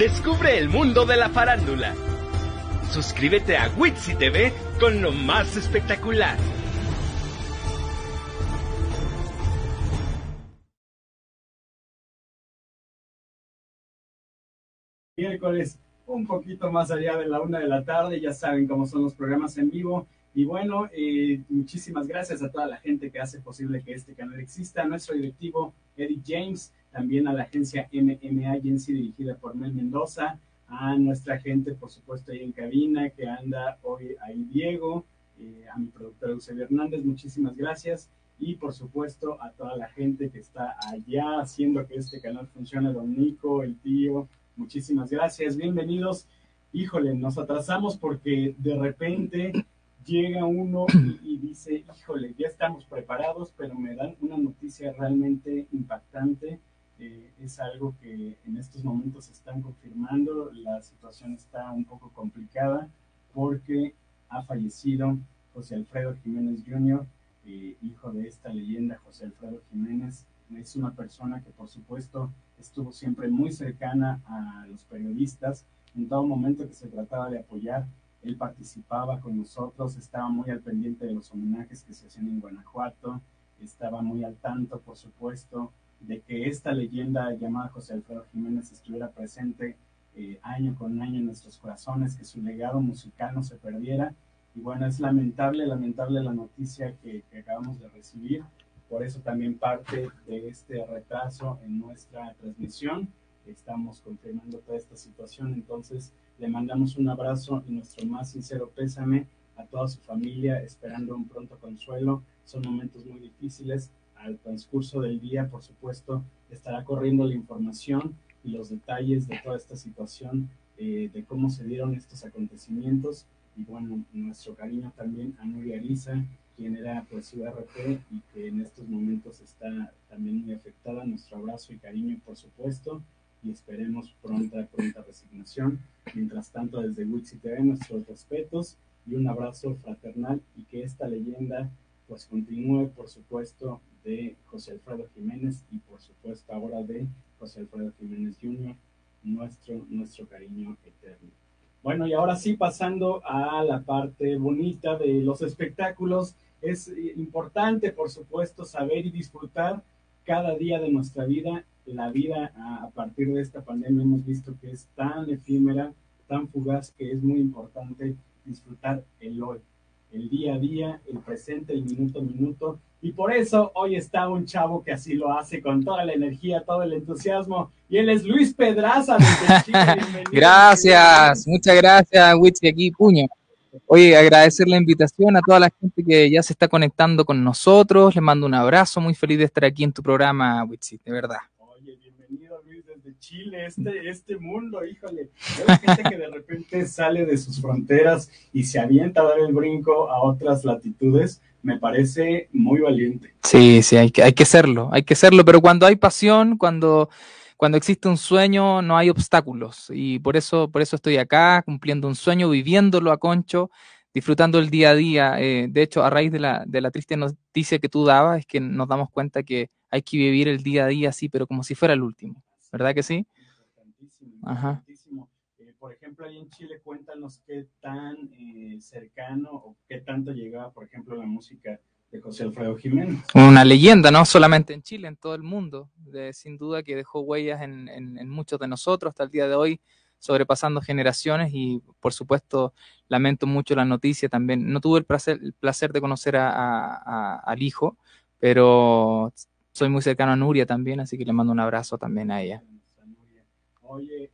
Descubre el mundo de la farándula. Suscríbete a Witsi TV con lo más espectacular. Miércoles, un poquito más allá de la una de la tarde, ya saben cómo son los programas en vivo. Y bueno, eh, muchísimas gracias a toda la gente que hace posible que este canal exista, a nuestro directivo Eddie James, también a la agencia MMA Agency dirigida por Mel Mendoza, a nuestra gente, por supuesto, ahí en cabina, que anda hoy ahí Diego, eh, a mi productor Eusebio Hernández, muchísimas gracias. Y por supuesto a toda la gente que está allá haciendo que este canal funcione, don Nico, el tío, muchísimas gracias, bienvenidos. Híjole, nos atrasamos porque de repente llega uno y, dice, híjole, ya estamos preparados, pero me dan una noticia realmente impactante. Eh, es algo que en estos momentos se están confirmando. La situación está un poco complicada porque ha fallecido José Alfredo Jiménez Jr., eh, hijo de esta leyenda, José Alfredo Jiménez. Es una persona que por supuesto estuvo siempre muy cercana a los periodistas en todo momento que se trataba de apoyar él participaba con nosotros, estaba muy al pendiente de los homenajes que se hacían en Guanajuato, estaba muy al tanto, por supuesto, de que esta leyenda llamada José Alfredo Jiménez estuviera presente eh, año con año en nuestros corazones, que su legado musical no se perdiera. Y bueno, es lamentable, lamentable la noticia que, que acabamos de recibir. Por eso también parte de este retraso en nuestra transmisión. Estamos confirmando toda esta situación. Entonces, le mandamos un abrazo y nuestro más sincero pésame a toda su familia, esperando un pronto consuelo. Son momentos muy difíciles. Al transcurso del día, por supuesto, estará corriendo la información y los detalles de toda esta situación, eh, de cómo se dieron estos acontecimientos. Y bueno, nuestro cariño también a Nuria Arisa, quien era pues su RP y que en estos momentos está también muy afectada. Nuestro abrazo y cariño, por supuesto y esperemos pronta, pronta resignación. Mientras tanto, desde Wixi TV, nuestros respetos y un abrazo fraternal y que esta leyenda pues continúe, por supuesto, de José Alfredo Jiménez y por supuesto ahora de José Alfredo Jiménez Jr., nuestro, nuestro cariño eterno. Bueno, y ahora sí, pasando a la parte bonita de los espectáculos, es importante, por supuesto, saber y disfrutar cada día de nuestra vida la vida a, partir de esta pandemia hemos visto que es tan efímera, tan fugaz, que es muy importante disfrutar el hoy, el día a día, el presente, el minuto a minuto. Y por eso hoy está un chavo que así lo hace con toda la energía, todo el entusiasmo. Y él es Luis Pedraza gracias, muchas gracias, Witsi, aquí, puño. Oye, agradecer la invitación a toda la gente que ya se está conectando con nosotros. Les mando un abrazo, muy feliz de estar aquí en tu programa, Witsi, de verdad. Chile, este, este mundo, híjole. Hay gente que de repente sale de sus fronteras y se avienta a dar el brinco a otras latitudes, me parece muy valiente. Sí, sí, hay que, hay que serlo, hay que serlo, pero cuando hay pasión, cuando, cuando existe un sueño, no hay obstáculos. Y por eso, por eso estoy acá, cumpliendo un sueño, viviéndolo a concho, disfrutando el día a día. Eh, de hecho, a raíz de la, de la triste noticia que tú dabas, es que nos damos cuenta que hay que vivir el día a día así, pero como si fuera el último. ¿Verdad que sí? Importantísimo, importantísimo. Eh, por ejemplo, ahí en Chile, cuéntanos qué tan eh, cercano o qué tanto llegaba, por ejemplo, la música de José Alfredo Jiménez. Una leyenda, no solamente en Chile, en todo el mundo. sin duda que dejó huellas en, en, muchos de nosotros hasta el día de hoy, sobrepasando generaciones y, por supuesto, lamento mucho la noticia también. No tuve el placer, el placer de conocer a, a, al hijo, pero soy muy cercano a Nuria también, así que le mando un abrazo también a ella. Oye, eh,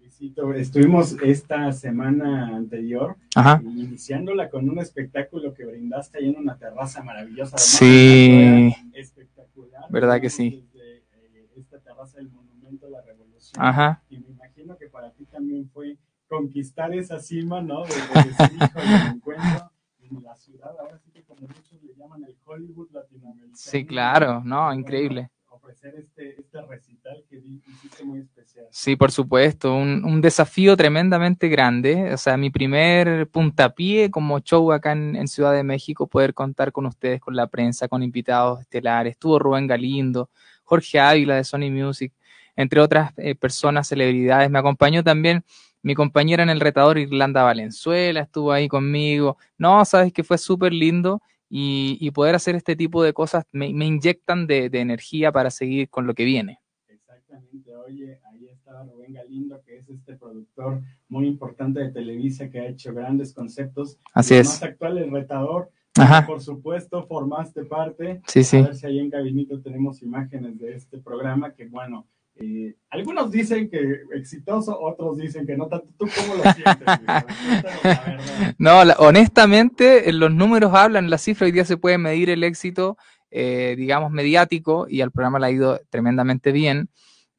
Luisito, estuvimos esta semana anterior iniciándola con un espectáculo que brindaste ahí en una terraza maravillosa. Sí. Espectacular. ¿Verdad que sí? Desde, eh, esta terraza del Monumento a la Revolución. Ajá. Y me imagino que para ti también fue conquistar esa cima, ¿no? De, de hijo el encuentro en la ciudad. Ahora sí que como muchos le llaman el Hollywood latinoamericano. Sí, claro, no, increíble ofrecer este, este recital que hiciste muy especial. Sí, por supuesto, un, un, desafío tremendamente grande. O sea, mi primer puntapié como show acá en, en, Ciudad de México, poder contar con ustedes, con la prensa, con invitados estelares. Estuvo Rubén Galindo, Jorge Ávila de Sony Music. entre otras eh, personas, celebridades. Me acompañó también mi compañera en el retador Irlanda Valenzuela, estuvo ahí conmigo. No, sabes que fue súper lindo y, poder hacer este tipo de cosas me, inyectan de, energía para seguir con lo que viene. Exactamente, oye, ahí está Rubén Galindo, que es este productor muy importante de Televisa que ha hecho grandes conceptos. Así es. Más actual, el retador. Ajá. Por supuesto, formaste parte. Sí, sí. A ver si ahí en Gabinito tenemos imágenes de este programa que, bueno, eh, algunos dicen que exitoso, otros dicen que no tanto. ¿Tú cómo lo sientes? no, honestamente, los números hablan, la cifra hoy día se puede medir el éxito, eh, digamos, mediático y al programa le ha ido tremendamente bien.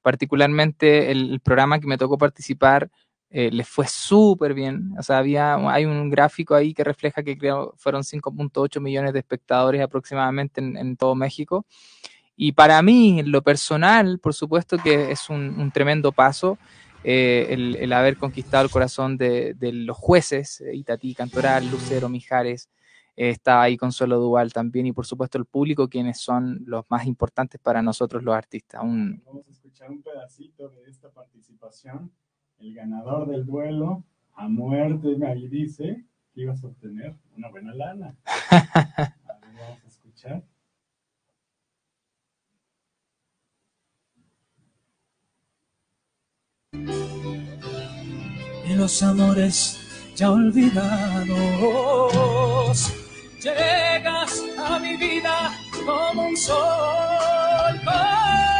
Particularmente el, programa que me tocó participar eh, le fue súper bien. O sea, había, hay un gráfico ahí que refleja que creo fueron 5.8 millones de espectadores aproximadamente en todo México. Y para mí, en lo personal, por supuesto que es un, tremendo paso eh, el, haber conquistado el corazón de, los jueces, eh, Itatí, Cantoral, Lucero, Mijares, eh, está ahí Consuelo Duval también, y por supuesto el público, quienes son los más importantes para nosotros los artistas. Vamos a escuchar un pedacito de esta participación. El ganador del duelo, a muerte, me dice que ibas a obtener una buena lana. vamos a escuchar. Los amores ya olvidados. Llegas a mi vida como un sol,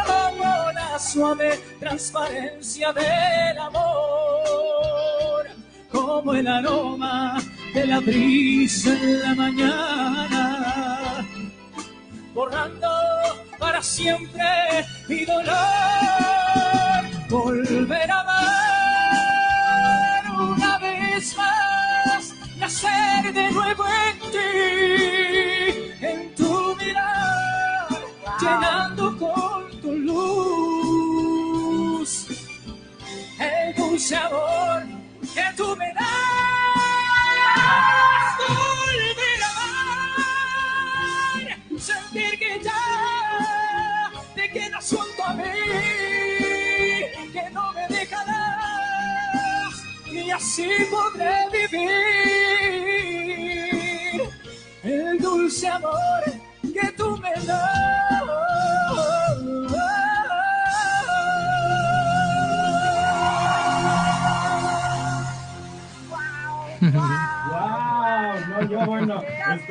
como la suave transparencia del amor, como el aroma de la brisa en la mañana, borrando para siempre mi dolor, volver de nuevo en ti, en tu mirar, llenando con tu luz el dulce amor que tú me das. Volver a sentir que ya te quedas junto a mí. y así podré vivir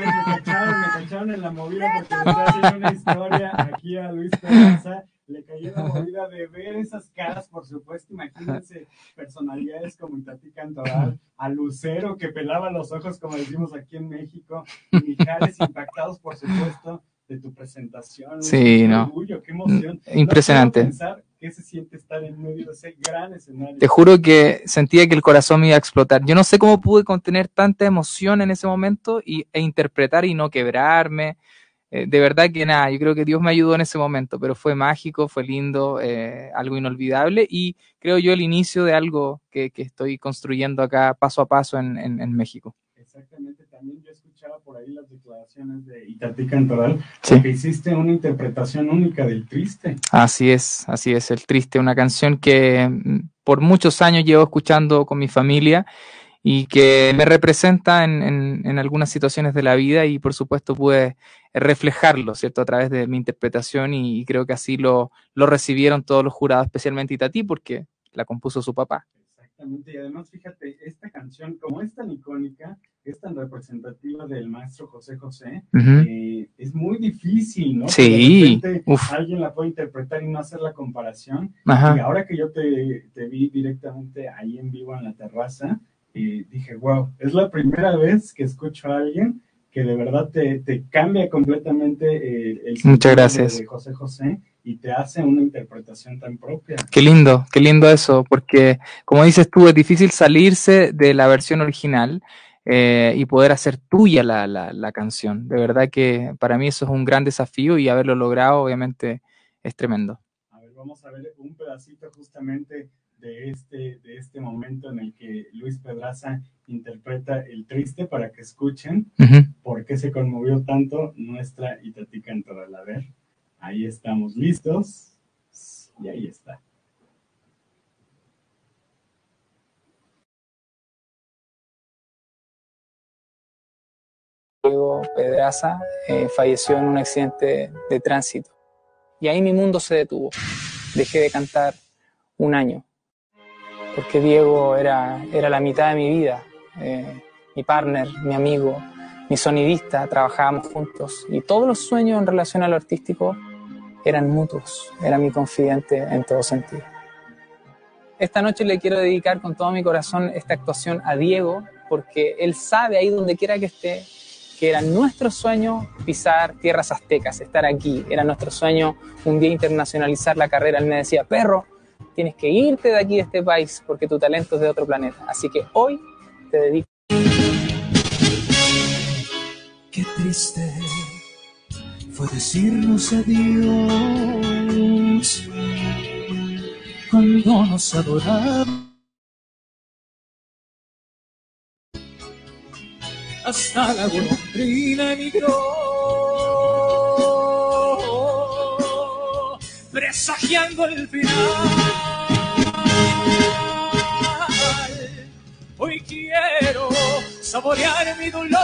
me cacharon, me cacharon en la movida porque le estoy haciendo una historia aquí a Luis Peranza le cayó la movida de ver esas caras, por supuesto, imagínense personalidades como Itati Cantoral, a Lucero que pelaba los ojos, como decimos aquí en México, y Mijares impactados, por supuesto, de tu presentación. Sí, ¿no? Orgullo, qué emoción. Mm, impresionante. pensar qué se siente estar en medio de ese gran escenario. Te juro que sentía que el corazón me iba a explotar. Yo no sé cómo pude contener tanta emoción en ese momento y, e interpretar y no quebrarme. Eh, de verdad que nada, yo creo que Dios me ayudó en ese momento, pero fue mágico, fue lindo, eh, algo inolvidable y creo yo el inicio de algo que, estoy construyendo acá paso a paso en, México. Exactamente, también yo escuchaba por ahí las declaraciones de Itati Cantoral, sí. que hiciste una interpretación única del Triste. Así es, así es, el Triste, una canción que mm, por muchos años llevo escuchando con mi familia y que me representa en, en, algunas situaciones de la vida y por supuesto pude reflejarlo, ¿cierto? A través de mi interpretación y, creo que así lo, lo, recibieron todos los jurados, especialmente Itatí, porque la compuso su papá. Exactamente, y además fíjate, esta canción, como es tan icónica, es tan representativa del maestro José José, eh, es muy difícil, ¿no? Sí. alguien la puede interpretar y no hacer la comparación. Ajá. Y ahora que yo te, te vi directamente ahí en vivo en la terraza, y dije, wow, es la primera vez que escucho a alguien que de verdad te, te cambia completamente eh, el Muchas gracias. de José José y te hace una interpretación tan propia. Qué lindo, qué lindo eso, porque como dices tú, es difícil salirse de la versión original eh, y poder hacer tuya la, la, la, canción. De verdad que para mí eso es un gran desafío y haberlo logrado obviamente es tremendo. A ver, vamos a ver un pedacito justamente de este, de este momento en el que Luis Pedraza interpreta el triste para que escuchen por qué se conmovió tanto nuestra Itatí Cantoral. A ver, ahí estamos listos y ahí está. Diego Pedraza eh, falleció en un accidente de tránsito. Y ahí mi mundo se detuvo. Dejé de cantar un año, porque Diego era, era la mitad de mi vida, eh, mi partner, mi amigo, mi sonidista, trabajábamos juntos y todos los sueños en relación a lo artístico eran mutuos, era mi confidente en todo sentido. Esta noche le quiero dedicar con todo mi corazón esta actuación a Diego, porque él sabe ahí donde quiera que esté que era nuestro sueño pisar tierras aztecas, estar aquí. Era nuestro sueño un día internacionalizar la carrera. Él me decía, perro, tienes que irte de aquí, de este país, porque tu talento es de otro planeta. Así que hoy te dedico. Qué triste fue decirnos adiós cuando nos adorábamos. Hasta la golondrina emigró, presagiando el final. Hoy quiero saborear mi dolor.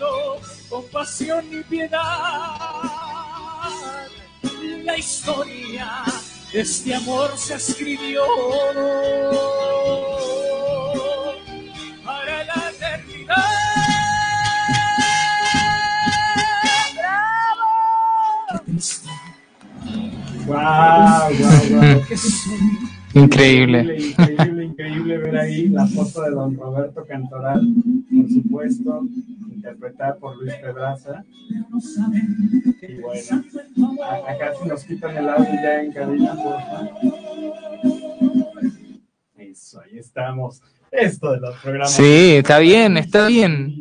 No compasión ni piedad. La historia este amor se escribió para la eternidad. ¡Bravo! ¡Qué triste! ¡Guau, guau, guau! Increíble. Increíble, increíble ver ahí la foto de don Roberto Cantoral, por supuesto, interpretada por Luis Pedraza. Y bueno, acá si nos quitan el audio ya en cabina, por Eso, ahí estamos. Esto de los programas. Sí, está bien, está bien.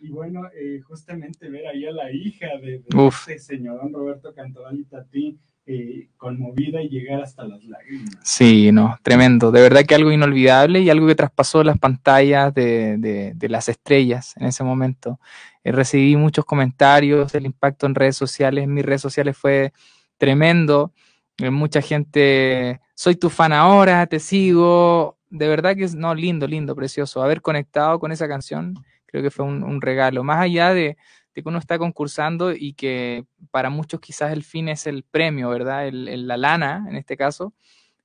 Y bueno, eh, justamente ver ahí a la hija de, de este señor don Roberto Cantoral y Tati eh, conmovida y llegar hasta las lágrimas. Sí, no, tremendo. De verdad que algo inolvidable y algo que traspasó las pantallas de, las estrellas en ese momento. Eh, recibí muchos comentarios, el impacto en redes sociales, mis redes sociales fue tremendo. Eh, mucha gente, soy tu fan ahora, te sigo. De verdad que es, no, lindo, lindo, precioso. Haber conectado con esa canción, creo que fue un regalo. Más allá de, de que uno está concursando y que para muchos quizás el fin es el premio, ¿verdad? El, la lana, en este caso.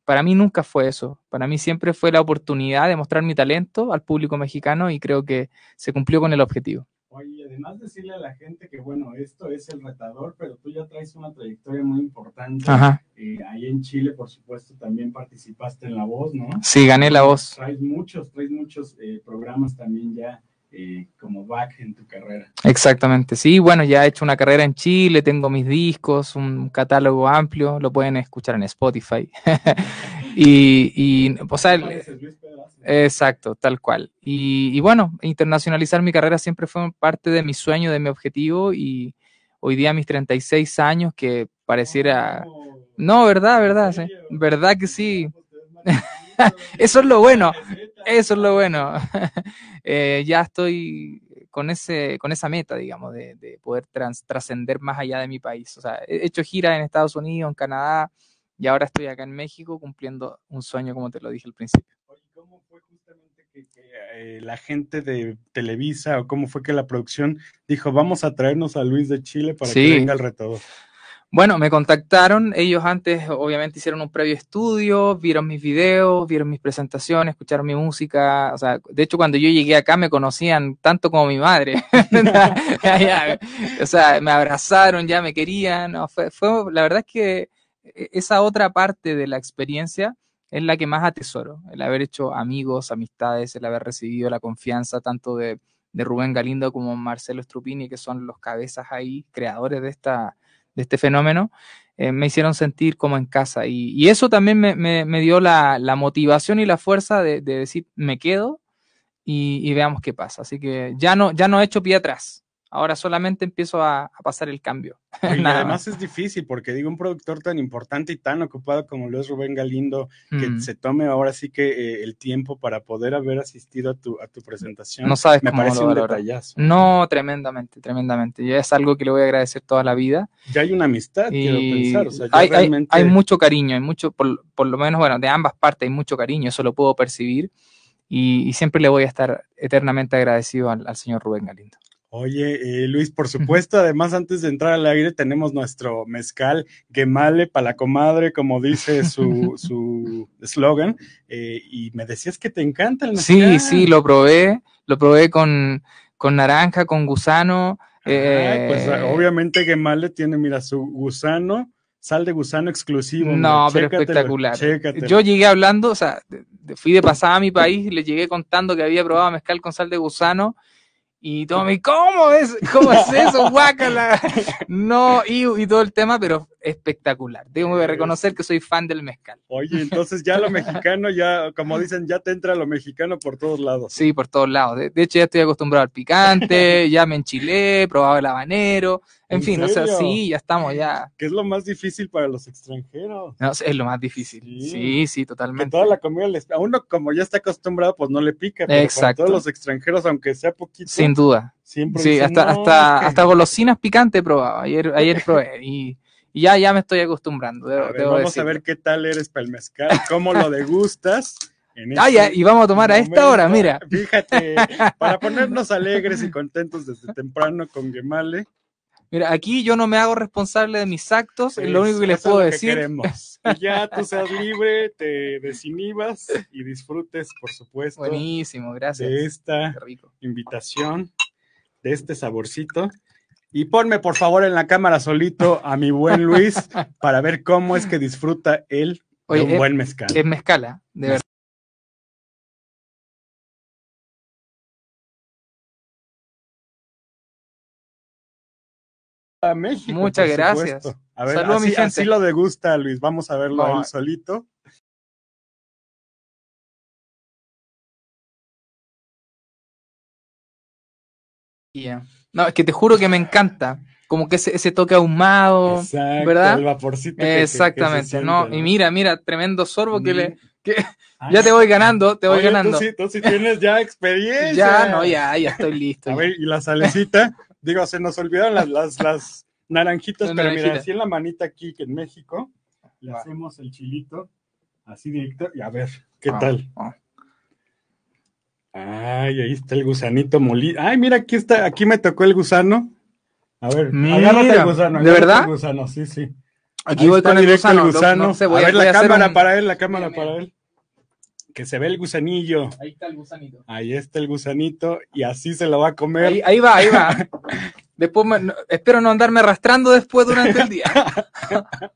Para mí nunca fue eso. Para mí siempre fue la oportunidad de mostrar mi talento al público mexicano y creo que se cumplió con el objetivo. Oye, además decirle a la gente que, bueno, esto es el retador, pero tú ya traes una trayectoria muy importante. Eh, ahí en Chile, por supuesto, también participaste en La Voz, ¿no? Sí, gané La Voz. Traes muchos, traes muchos eh, programas también ya eh, como back en tu carrera. Exactamente, sí, bueno, ya he hecho una carrera en Chile, tengo mis discos, un catálogo amplio, lo pueden escuchar en Spotify. y, y, o sea, exacto, tal cual. Y, bueno, internacionalizar mi carrera siempre fue parte de mi sueño, de mi objetivo y hoy día mis 36 años que pareciera... No, verdad, verdad, sí. verdad que sí. Eso es lo bueno. Eso es lo bueno. Eh, ya estoy con, ese, con esa meta, digamos, de, poder trascender más allá de mi país. O sea, he hecho giras en Estados Unidos, en Canadá, y ahora estoy acá en México cumpliendo un sueño, como te lo dije al principio. ¿cómo fue justamente que, eh, la gente de Televisa o cómo fue que la producción dijo, vamos a traernos a Luis de Chile para que venga el retador? Bueno, me contactaron, ellos antes obviamente hicieron un previo estudio, vieron mis videos, vieron mis presentaciones, escucharon mi música, o sea, de hecho cuando yo llegué acá me conocían tanto como mi madre, o sea, me abrazaron, ya me querían, fue, fue, la verdad es que e, esa otra parte de la experiencia es la que más atesoro, el haber hecho amigos, amistades, el haber recibido la confianza tanto de, de Rubén Galindo como Marcelo Strupini, que son los cabezas ahí, creadores de esta de este fenómeno, eh, me hicieron sentir como en casa. Y, eso también me, dio la, motivación y la fuerza de, decir, me quedo y, veamos qué pasa. Así que ya no, ya no he hecho pie atrás. Ahora solamente empiezo a, a pasar el cambio. Y además es difícil porque digo, un productor tan importante y tan ocupado como lo es Rubén Galindo, que Mm. se tome ahora sí que eh, el tiempo para poder haber asistido a tu, a tu presentación. No sabes Me cómo parece lo un detallazo. No, tremendamente, tremendamente. Y es algo que le voy a agradecer toda la vida. Ya hay una amistad, quiero pensar. O sea, ya hay, hay- realmente... hay mucho cariño, hay mucho, por, por lo menos, bueno, de ambas partes hay mucho cariño, eso lo puedo percibir. Y, y siempre le voy a estar eternamente agradecido al, al señor Rubén Galindo. Oye, eh, Luis, por supuesto, además antes de entrar al aire tenemos nuestro mezcal Gemale para la comadre, como dice su su eslogan, eh, y me decías que te encanta el Sí, mezcal. sí, lo probé, lo probé con, con naranja, con gusano. Ay, pues eh, obviamente Gemale tiene, mira, su gusano, sal de gusano exclusivo. No, pero chécatelo, espectacular. chécatelo. Yo llegué hablando, o sea, fui de pasada a mi país le llegué contando que había probado mezcal con sal de gusano. Y todo me ¿cómo es? ¿Cómo es eso? Guácala. No, y, y todo el tema, pero espectacular. Tengo que reconocer que soy fan del mezcal. Oye, entonces ya lo mexicano, ya, como dicen, ya te entra lo mexicano por todos lados. Sí, por todos lados. De, de hecho, ya estoy acostumbrado al picante, ya me enchilé, he probado el habanero. En, ¿En fin, o sea, serio? sí, ya estamos, ya. Que es lo más difícil para los extranjeros. No, es lo más difícil. Sí. Sí, sí, Que totalmente. toda la comida les, a uno como ya está acostumbrado, pues no le pica, pero Exacto. para todos los extranjeros, aunque sea poquito, Sin duda. siempre Sí, dicen, hasta, "No, hasta, que-". hasta golosinas picantes he probado. Ayer, ayer probé y, y ya, ya me estoy acostumbrando. Debo, A ver, debo vamos a ver qué tal eres para el mezcal, cómo lo degustas. Ah, ya, este y vamos a tomar a esta hora, mira. Fíjate, para ponernos alegres y contentos desde temprano con Gemale. Mira, aquí yo no me hago responsable de mis actos, es lo único que les es puedo lo que decir. queremos. Que ya tú seas libre, te desinhibas y disfrutes, por supuesto, Buenísimo, gracias. de esta rico. invitación, de este saborcito. Y ponme por favor en la cámara solito a mi buen Luis para ver cómo es que disfruta él Oye, de un eh, buen mezcal. Es mezcala, de verdad. a México. Muchas gracias. supuesto. A ver, Salud, mi así, gente. así lo degusta Luis. Vamos a verlo a él solito. Ya. No, es que te juro que me encanta. Como que ese, ese toque ahumado. Exacto, ¿verdad? el vaporcito. que- que- que se Exactamente, ¿no? Y mira, mira, tremendo sorbo que le. Ay, ya te voy ganando, te voy oye, ganando. Tú sí, tú sí tienes ya experiencia. Ya, no, ya, ya estoy listo. A ver, y la salecita, digo, se nos olvidaron las, las, las naranjitas, pero mira, así en la manita aquí que en México, le hacemos el chilito así directo y a ver, ¿qué Ah, tal? ah. Ay, ahí está el gusanito molido. Ay, mira, aquí está, aquí me tocó el gusano. A ver, Mira, agárrate el gusano. ¿de verdad? El gusano, sí, sí. Aquí Ahí voy con el gusano. lo- no sé, voy a ver voy la cámara un- para él, la cámara Mira, mira. para él. Que se ve el gusanillo. Ahí está el gusanito. Ahí está el gusanito y así se lo va a comer. Ahí, ahí va, ahí va. Después me- no- espero no andarme arrastrando después durante el día.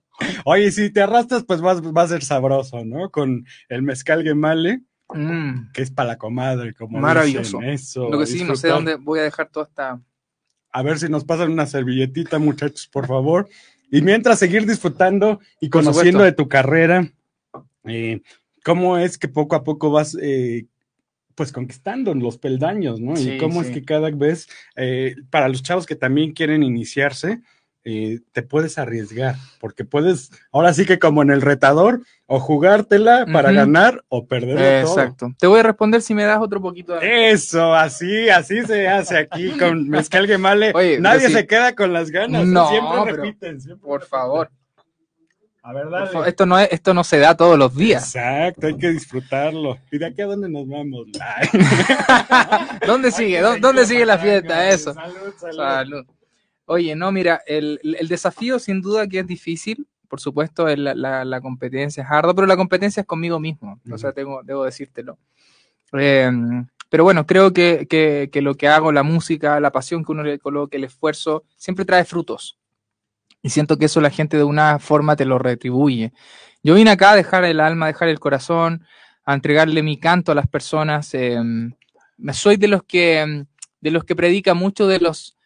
Oye, si te arrastras, pues va, va a ser sabroso, ¿no? Con el mezcal gemale, Mm, que es para la comadre, como Maravilloso. dicen. Eso. lo que sí, no sé dónde voy a dejar toda esta. A ver si nos pasan una servilletita, muchachos, por favor. Y mientras seguir disfrutando y Por conociendo supuesto. de tu carrera, eh, cómo es que poco a poco vas, eh, pues, conquistando los peldaños, ¿no? Sí, y cómo sí. es que cada vez, eh, para los chavos que también quieren iniciarse, eh, te puedes arriesgar, porque puedes, ahora sí que como en el retador, o jugártela para ganar o perderlo todo. Exacto. Te voy a responder si me das otro poquito de. Eso, así, así se hace aquí con Mezcal Gemale. Oye, pero Nadie sí. se queda con las ganas. No, siempre repiten. siempre Por repiten. favor. A ver, Por dale. favor. Esto no, es, esto no se da todos los días. Exacto, hay que disfrutarlo. ¿Y de aquí a dónde nos vamos? ¿Dónde sigue? ¿Dó- ¿Dónde sigue la fiesta? Eso. Salud, salud. Salud. Oye, no, mira, el, el desafío sin duda que es difícil. Por supuesto, el- la, la- la competencia es arda, pero la competencia es conmigo mismo. O sea, tengo, debo decírtelo. Eh, pero bueno, creo que, que- que lo que hago, la música, la pasión que uno le coloque, el esfuerzo, siempre trae frutos. Y siento que eso la gente de una forma te lo retribuye. Yo vine acá a dejar el alma, a dejar el corazón, a entregarle mi canto a las personas. eh, soy de los que, de los que predica mucho de los,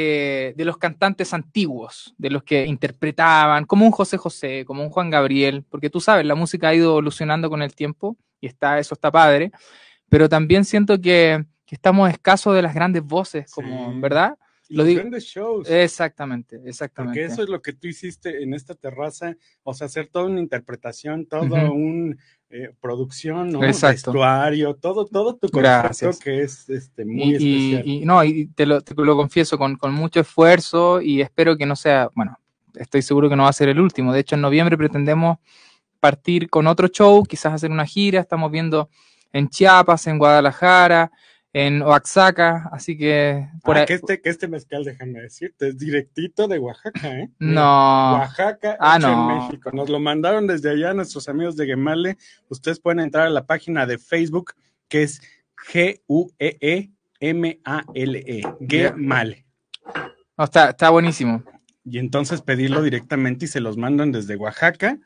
eh, de los cantantes antiguos, de los que interpretaban, como un José José, como un Juan Gabriel, porque tú sabes, la música ha ido evolucionando con el tiempo y está, eso está padre, pero también siento que, que estamos escasos de las grandes voces, como, Sí. ¿verdad? Lo Los digo- grandes shows. Exactamente, exactamente. Porque eso es lo que tú hiciste en esta terraza, o sea, hacer toda una interpretación, toda Ujú. Una producción, ¿no? Exacto. Vestuario, todo, todo tu concepto que es este, muy y, y no, y te lo, te lo confieso con, con mucho esfuerzo y espero que no sea, bueno, estoy seguro que no va a ser el último. De hecho, en noviembre pretendemos partir con otro show, quizás hacer una gira. Estamos viendo en Chiapas, en Guadalajara, en Oaxaca, así que por Ah, ahí- que, este, que este mezcal, déjame decirte, es directito de Oaxaca, ¿eh? No. Oaxaca, Ah, hecho no. en México. Nos lo mandaron desde allá nuestros amigos de Gemale. Ustedes pueden entrar a la página de Facebook que es E G-U-E-E-M-A-L-E, Gemale. No, está, está buenísimo. Y entonces pedirlo directamente y se los mandan desde Oaxaca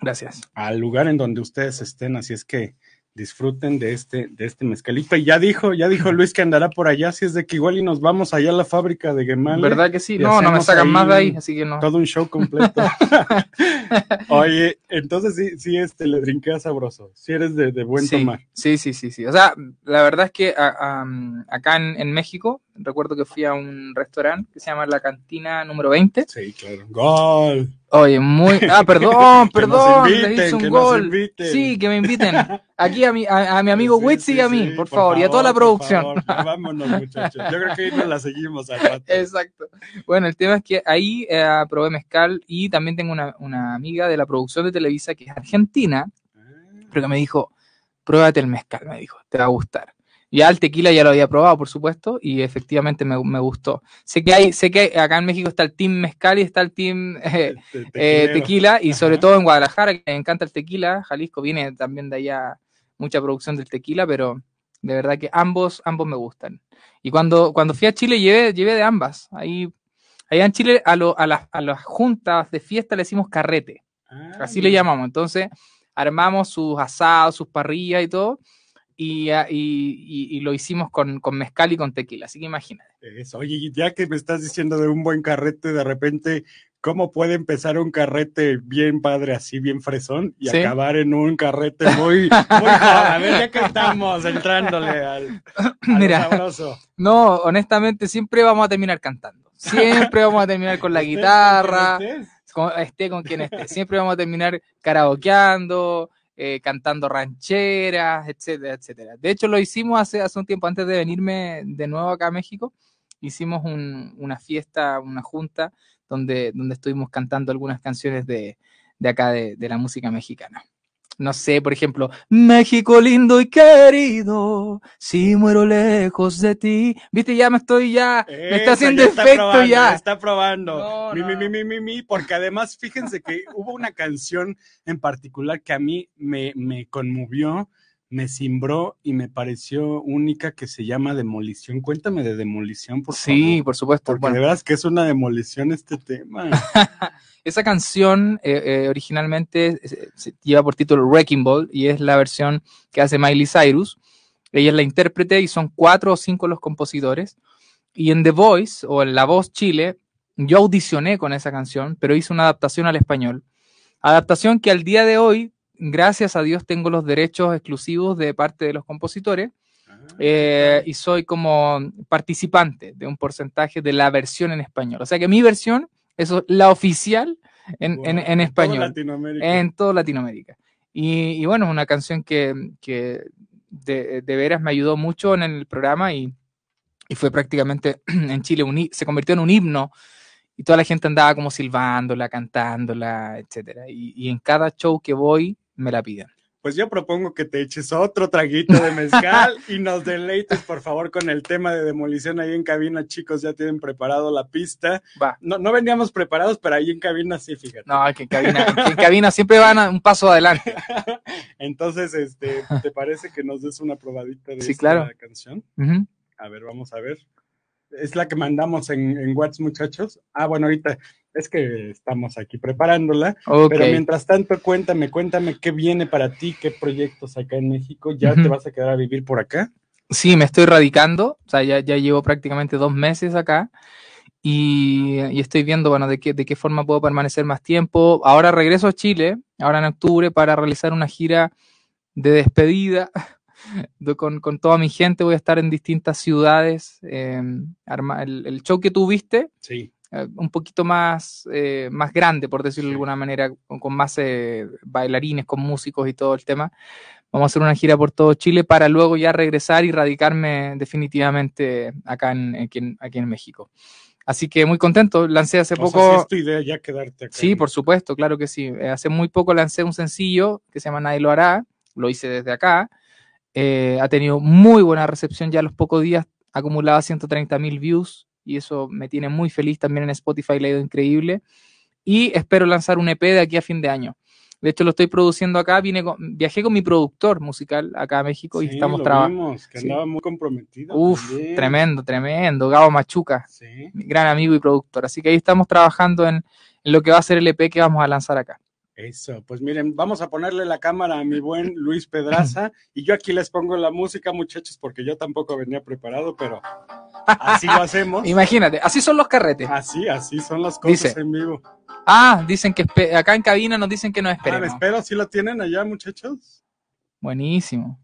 Gracias. al lugar en donde ustedes estén. Así es que disfruten de este, de este mezcalito. Y ya dijo, ya dijo Luis que andará por allá, si es de que igual y nos vamos allá a la fábrica de Gemale. ¿Verdad que sí? No, no me sacan más de ahí, así que no. Todo un show completo. Oye, entonces sí, sí, este, le drinquea sabroso. Si eres de, de buen sí, tomar. Sí, sí, sí, sí. O sea, la verdad es que a- acá en, en México, recuerdo que fui a un restaurante que se llama La Cantina número 20. Sí, claro. Gol. Oye, muy... Ah, perdón, perdón, inviten, le hice un gol. Sí, que me inviten. Aquí a mi, a, a mi amigo Sí, Witsi sí, y a mí, sí, por, favor, y a toda la producción. favor. Vámonos, muchachos. Yo creo que ahí nos la seguimos al rato. Exacto. Bueno, el tema es que ahí eh, probé mezcal y también tengo una, una amiga de la producción de Televisa que es argentina, Ah, pero que me dijo, pruébate el mezcal, me dijo, te va a gustar. Ya el tequila ya lo había probado, por supuesto, y efectivamente me, me gustó. Sé que hay, sé que acá en México está el team mezcal y está el team eh, Te- eh, tequila, y sobre todo en Guadalajara, que me encanta el tequila. Jalisco viene también de allá mucha producción del tequila, pero de verdad que ambos, ambos me gustan. Y cuando, cuando fui a Chile llevé, llevé de ambas. Ahí, allá en Chile a, lo- a, las, a las juntas de fiesta le decimos carrete. Ah, Así le llamamos. Entonces, armamos sus asados, sus parrillas y todo, y, y- y- y lo hicimos con, con mezcal y con tequila. Así que imagínate. Eso. Oye, ya que me estás diciendo de un buen carrete, de repente, ¿cómo puede empezar un carrete bien padre, así bien fresón, y Sí. acabar en un carrete muy, muy? A ver, ya que estamos entrándole al, Mira. sabroso. No, honestamente, siempre vamos a terminar cantando. Siempre vamos a terminar con la guitarra, con- esté con quien esté. Siempre vamos a terminar karaokeando, eh, cantando rancheras, etcétera, etcétera. De hecho, lo hicimos hace, hace un tiempo, antes de venirme de nuevo acá a México. Hicimos un- una fiesta, una junta, donde, donde estuvimos cantando algunas canciones de, de acá, de, de la música mexicana. No sé, por ejemplo, México lindo y querido, si muero lejos de ti. Viste, ya me estoy ya, me está haciendo ya está efecto probando, ya. Está probando. No, mi, no. mi, mi, mi, mi, mi, porque además, fíjense que hubo una canción en particular que a mí me, me conmovió, me cimbró y me pareció única que se llama Demolición. Cuéntame de Demolición, por Sí, favor. por supuesto. Porque Bueno, de veras que es una demolición este tema. esa canción eh, eh, originalmente eh, se- lleva por título Wrecking Ball y es la versión que hace Miley Cyrus. Ella es la intérprete y son cuatro o cinco los compositores. Y en The Voice o en La Voz Chile, yo audicioné con esa canción, pero hice una adaptación al español. Adaptación que al día de hoy, gracias a Dios, tengo los derechos exclusivos de parte de los compositores. eh, y soy como participante de un porcentaje de la versión en español. O sea que mi versión es la oficial en, en- en Todo español, Latinoamérica. en toda Latinoamérica. Y, y bueno, es una canción que, que de, de veras me ayudó mucho en el programa y, y fue prácticamente en Chile, un se convirtió en un himno y toda la gente andaba como silbándola, cantándola, etcétera. Y, y en cada show que voy me la piden. Pues yo propongo que te eches otro traguito de mezcal y nos deleites, por favor, con el tema de demolición ahí en cabina. Chicos, ya tienen preparado la pista. Va. No, no veníamos preparados, pero ahí en cabina sí, fíjate. No, que en cabina, que en cabina siempre van a- un paso adelante. Entonces, este, ¿te parece que nos des una probadita de Sí, esta claro. canción? Ujú. A ver, vamos a ver. Es la que mandamos en, en WhatsApp, muchachos. Ah, bueno, ahorita es que estamos aquí preparándola. Pero mientras tanto, cuéntame, cuéntame qué viene para ti, qué proyectos acá en México. ¿Ya te vas a quedar a vivir por acá? Sí, me estoy radicando, o sea, ya, ya llevo prácticamente dos meses acá y, y estoy viendo, bueno, de qué, de qué forma puedo permanecer más tiempo. Ahora regreso a Chile, ahora en octubre, para realizar una gira de despedida con, con toda mi gente voy a estar en distintas ciudades. eh, arma- el, el show que tuviste, Sí. Eh, un poquito más, eh, más grande, por decirlo de alguna manera, con, con más eh, bailarines, con músicos y todo el tema. Vamos a hacer una gira por todo Chile para luego ya regresar y radicarme definitivamente acá en, aquí en, aquí en México. Así que muy contento, lancé hace O poco... sea, sí es tu idea ya quedarte acá. Sí, por supuesto, claro que sí. Hace muy poco lancé un sencillo que se llama Nadie lo hará, lo hice desde acá. Eh, ha tenido muy buena recepción ya a los pocos días, acumulaba 130 mil views y eso me tiene muy feliz. También en Spotify le ha ido increíble. Y espero lanzar un EP de aquí a fin de año. De hecho, lo estoy produciendo acá. Vine con- viajé con mi productor musical acá a México y estamos trabajando. que Sí. andaba muy comprometido. Uf, también. tremendo, tremendo. Gabo Machuca Sí. mi gran amigo y productor. Así que ahí estamos trabajando en, en lo que va a ser el EP que vamos a lanzar acá. Eso, pues miren, vamos a ponerle la cámara a mi buen Luis Pedraza y yo aquí les pongo la música, muchachos, porque yo tampoco venía preparado, pero así lo hacemos. Imagínate, así son los carretes. Así, así son las cosas Dice, en vivo. Ah, dicen que acá en cabina nos dicen que nos Ah, me esperemos. espero, ¿sí lo tienen allá, muchachos? Buenísimo.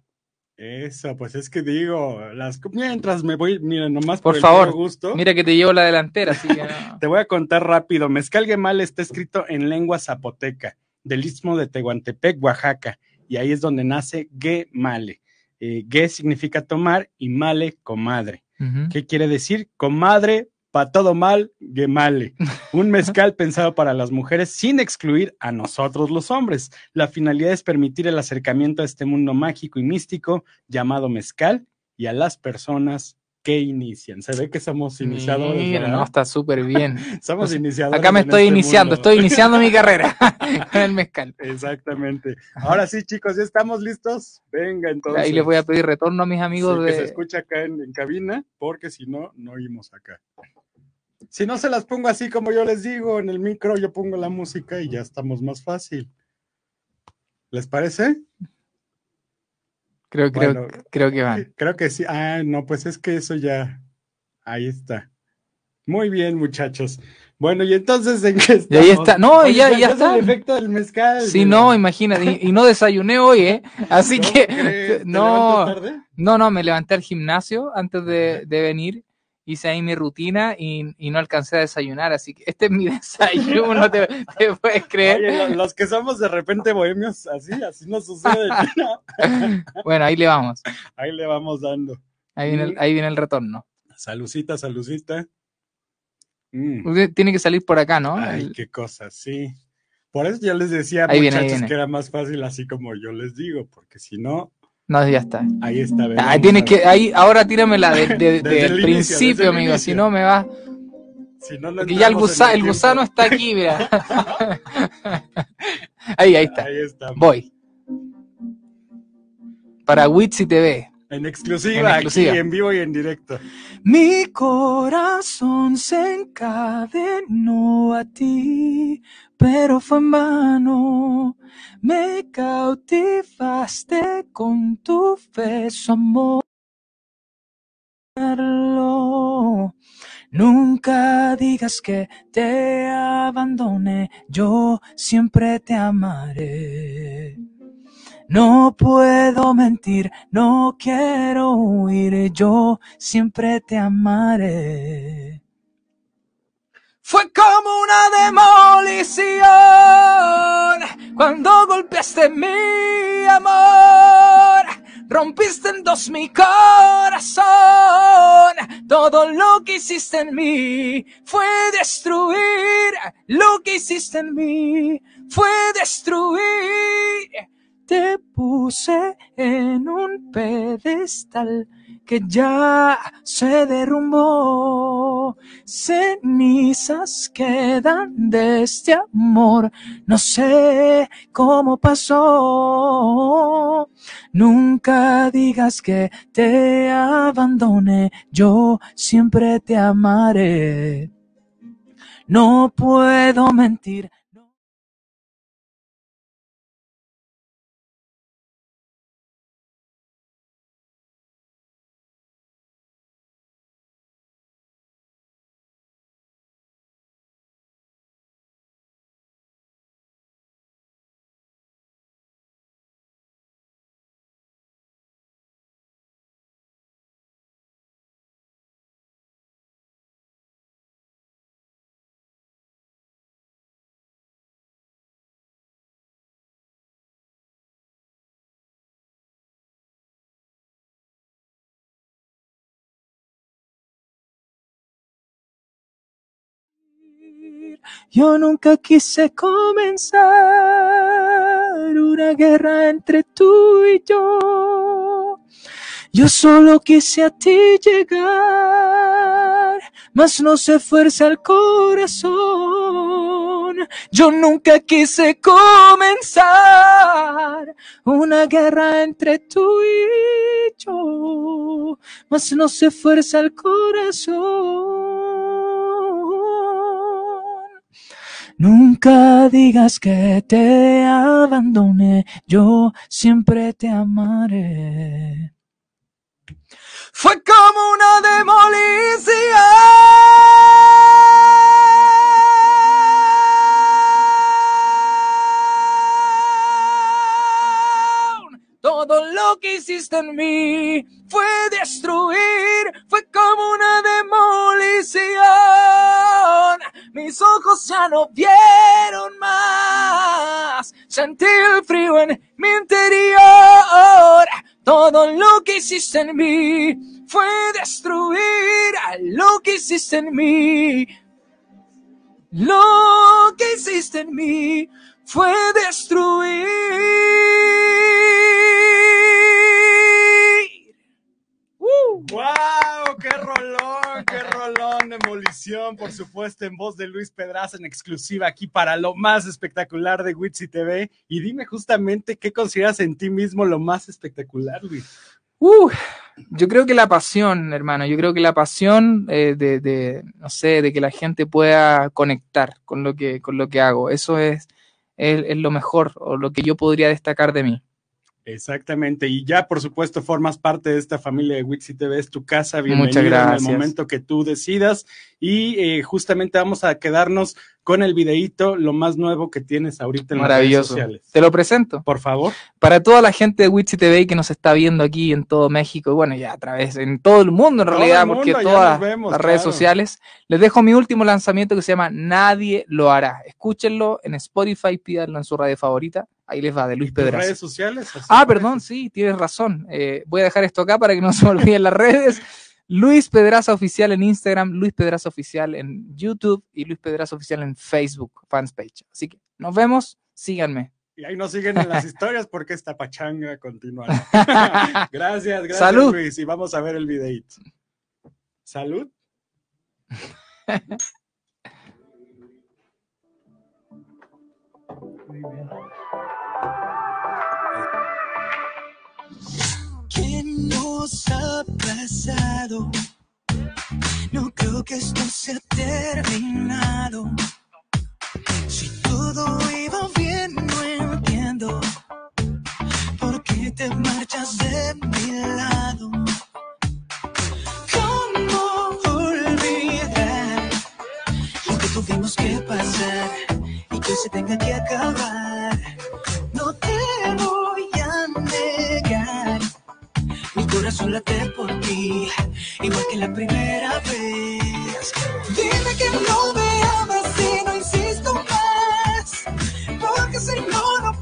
Eso, pues es que digo, las mientras me voy, miren, nomás Por por, favor, gusto. Mira que te llevo la delantera, así que no. Te voy a contar rápido. Mezcal Guemal está escrito en lengua zapoteca, del istmo de Tehuantepec, Oaxaca, y ahí es donde nace Guemale. Eh, Gue significa tomar y male, comadre. Ujú. ¿Qué quiere decir? Comadre, pa' todo mal, Guemale. Un mezcal pensado para las mujeres sin excluir a nosotros los hombres. La finalidad es permitir el acercamiento a este mundo mágico y místico llamado mezcal y a las personas que inician. Se ve que somos iniciadores. Mira, no, está súper bien. Somos iniciadores. Acá me estoy este iniciando, mundo. estoy iniciando mi carrera con el mezcal. Exactamente. Ahora sí, chicos, ¿ya estamos listos? Venga, entonces. Ahí les voy a pedir retorno a mis amigos Sí, que se de... escucha acá en, en cabina, porque si no, no oímos acá. Si no se las pongo así como yo les digo, en el micro yo pongo la música y ya estamos más fácil. ¿Les parece? Creo, creo, Bueno. creo que van. Creo que sí. Ah, no, pues es que eso ya. Ahí está. Muy bien, muchachos. Bueno, y entonces en qué Y ahí estamos? está. No, Oye, ya- ya está. el efecto del mezcal. Si mira. no, imagínate, y, y no desayuné hoy, ¿eh? Así ¿Cómo que, crees? ¿Te no, tarde? no, no, me levanté al gimnasio antes de, de venir, hice ahí mi rutina y, y no alcancé a desayunar, así que este es mi desayuno, te, te puedes creer. Oye, lo- los que somos de repente bohemios, así, así nos sucede. Bueno, ahí le vamos, Ahí le vamos dando. ahí viene el, ahí viene el retorno. Salucita, salucita. Mm. Usted tiene que salir por acá, ¿no? Ay, El- qué cosa, sí. Por eso yo les decía, Ahí viene, muchachos, viene. que era más fácil así como yo les digo, porque si no, No, ya está. ahí está. ve, Ah, tienes que, ahí, ahora tíramela de- de- Desde del el principio, amigo, inicio. si no me va. Si no, Porque ya el, gusa- el gusano está aquí, mira. ahí, ahí está. Ahí está. Voy. Para Witsi TV. En exclusiva, En exclusiva. aquí en vivo y en directo. Mi corazón se encadenó a ti, pero fue en vano. Me cautivaste con tu beso, amor. Nunca digas que te abandone, yo siempre te amaré. No puedo mentir, no quiero huir, yo siempre te amaré. Fue como una demolición cuando golpeaste mi amor. Rompiste en dos mi corazón. Todo lo que hiciste en mí fue destruir. Lo que hiciste en mí fue destruir. Te puse en un pedestal que ya se derrumbó. Cenizas quedan de este amor. No sé cómo pasó. Nunca digas que te abandone. Yo siempre te amaré. No puedo mentir. Yo nunca quise comenzar una guerra entre tú y yo. Yo solo quise a ti llegar, mas no se fuerza el corazón. Yo nunca quise comenzar una guerra entre tú y yo, mas no se fuerza el corazón. Nunca digas que te abandoné, yo siempre te amaré. Fue como una demolición. Todo lo que hiciste en mí fue destruir, fue como una demolición. Mis ojos ya no vieron más, sentí el frío en mi interior. Todo lo que hiciste en mí fue destruir lo que hiciste en mí. Lo que hiciste en mí fue destruir. Por supuesto, en voz de Luis Pedraza, en exclusiva aquí para lo más espectacular de Witsi TV. Y dime justamente qué consideras en ti mismo lo más espectacular, Luis. Uh, yo creo que la pasión, hermano, yo creo que la pasión eh, de, de, no sé, de que la gente pueda conectar con lo que, con lo que hago, eso es, es, es lo mejor o lo que yo podría destacar de mí. Exactamente, y ya por supuesto formas parte de esta familia de Wixi TV, es tu casa, bienvenido Muchas en el momento que tú decidas y eh, justamente vamos a quedarnos con el videíto, lo más nuevo que tienes ahorita en las redes sociales. Te lo presento. Por favor. Para toda la gente de Witsi TV que nos está viendo aquí en todo México, y bueno, ya a través, en todo el mundo en Todo realidad, mundo, porque todas vemos, las redes claro. sociales, les dejo mi último lanzamiento que se llama Nadie lo hará. Escúchenlo en Spotify, pídanlo en su radio favorita. Ahí les va, de Luis ¿Tus Pedraza. redes sociales? Ah, perdón, sí, tienes razón. Eh, voy a dejar esto acá para que no se me olviden las redes. Luis Pedraza Oficial en Instagram, Luis Pedraza Oficial en YouTube y Luis Pedraza Oficial en Facebook, fans page. Así que nos vemos, síganme. Y ahí nos siguen en las historias porque esta pachanga continúa. gracias, gracias Salud. Luis. Y vamos a ver el videíto. Salud. ¿Qué ha pasado? No creo que esto se ha terminado. Si todo iba bien, no entiendo por qué te marchas de mi lado. ¿Cómo olvidar lo que tuvimos que pasar y que se tenga que acabar? Mi corazón late por ti, igual que la primera vez. Dime que no me amas y no insisto más, porque si no, no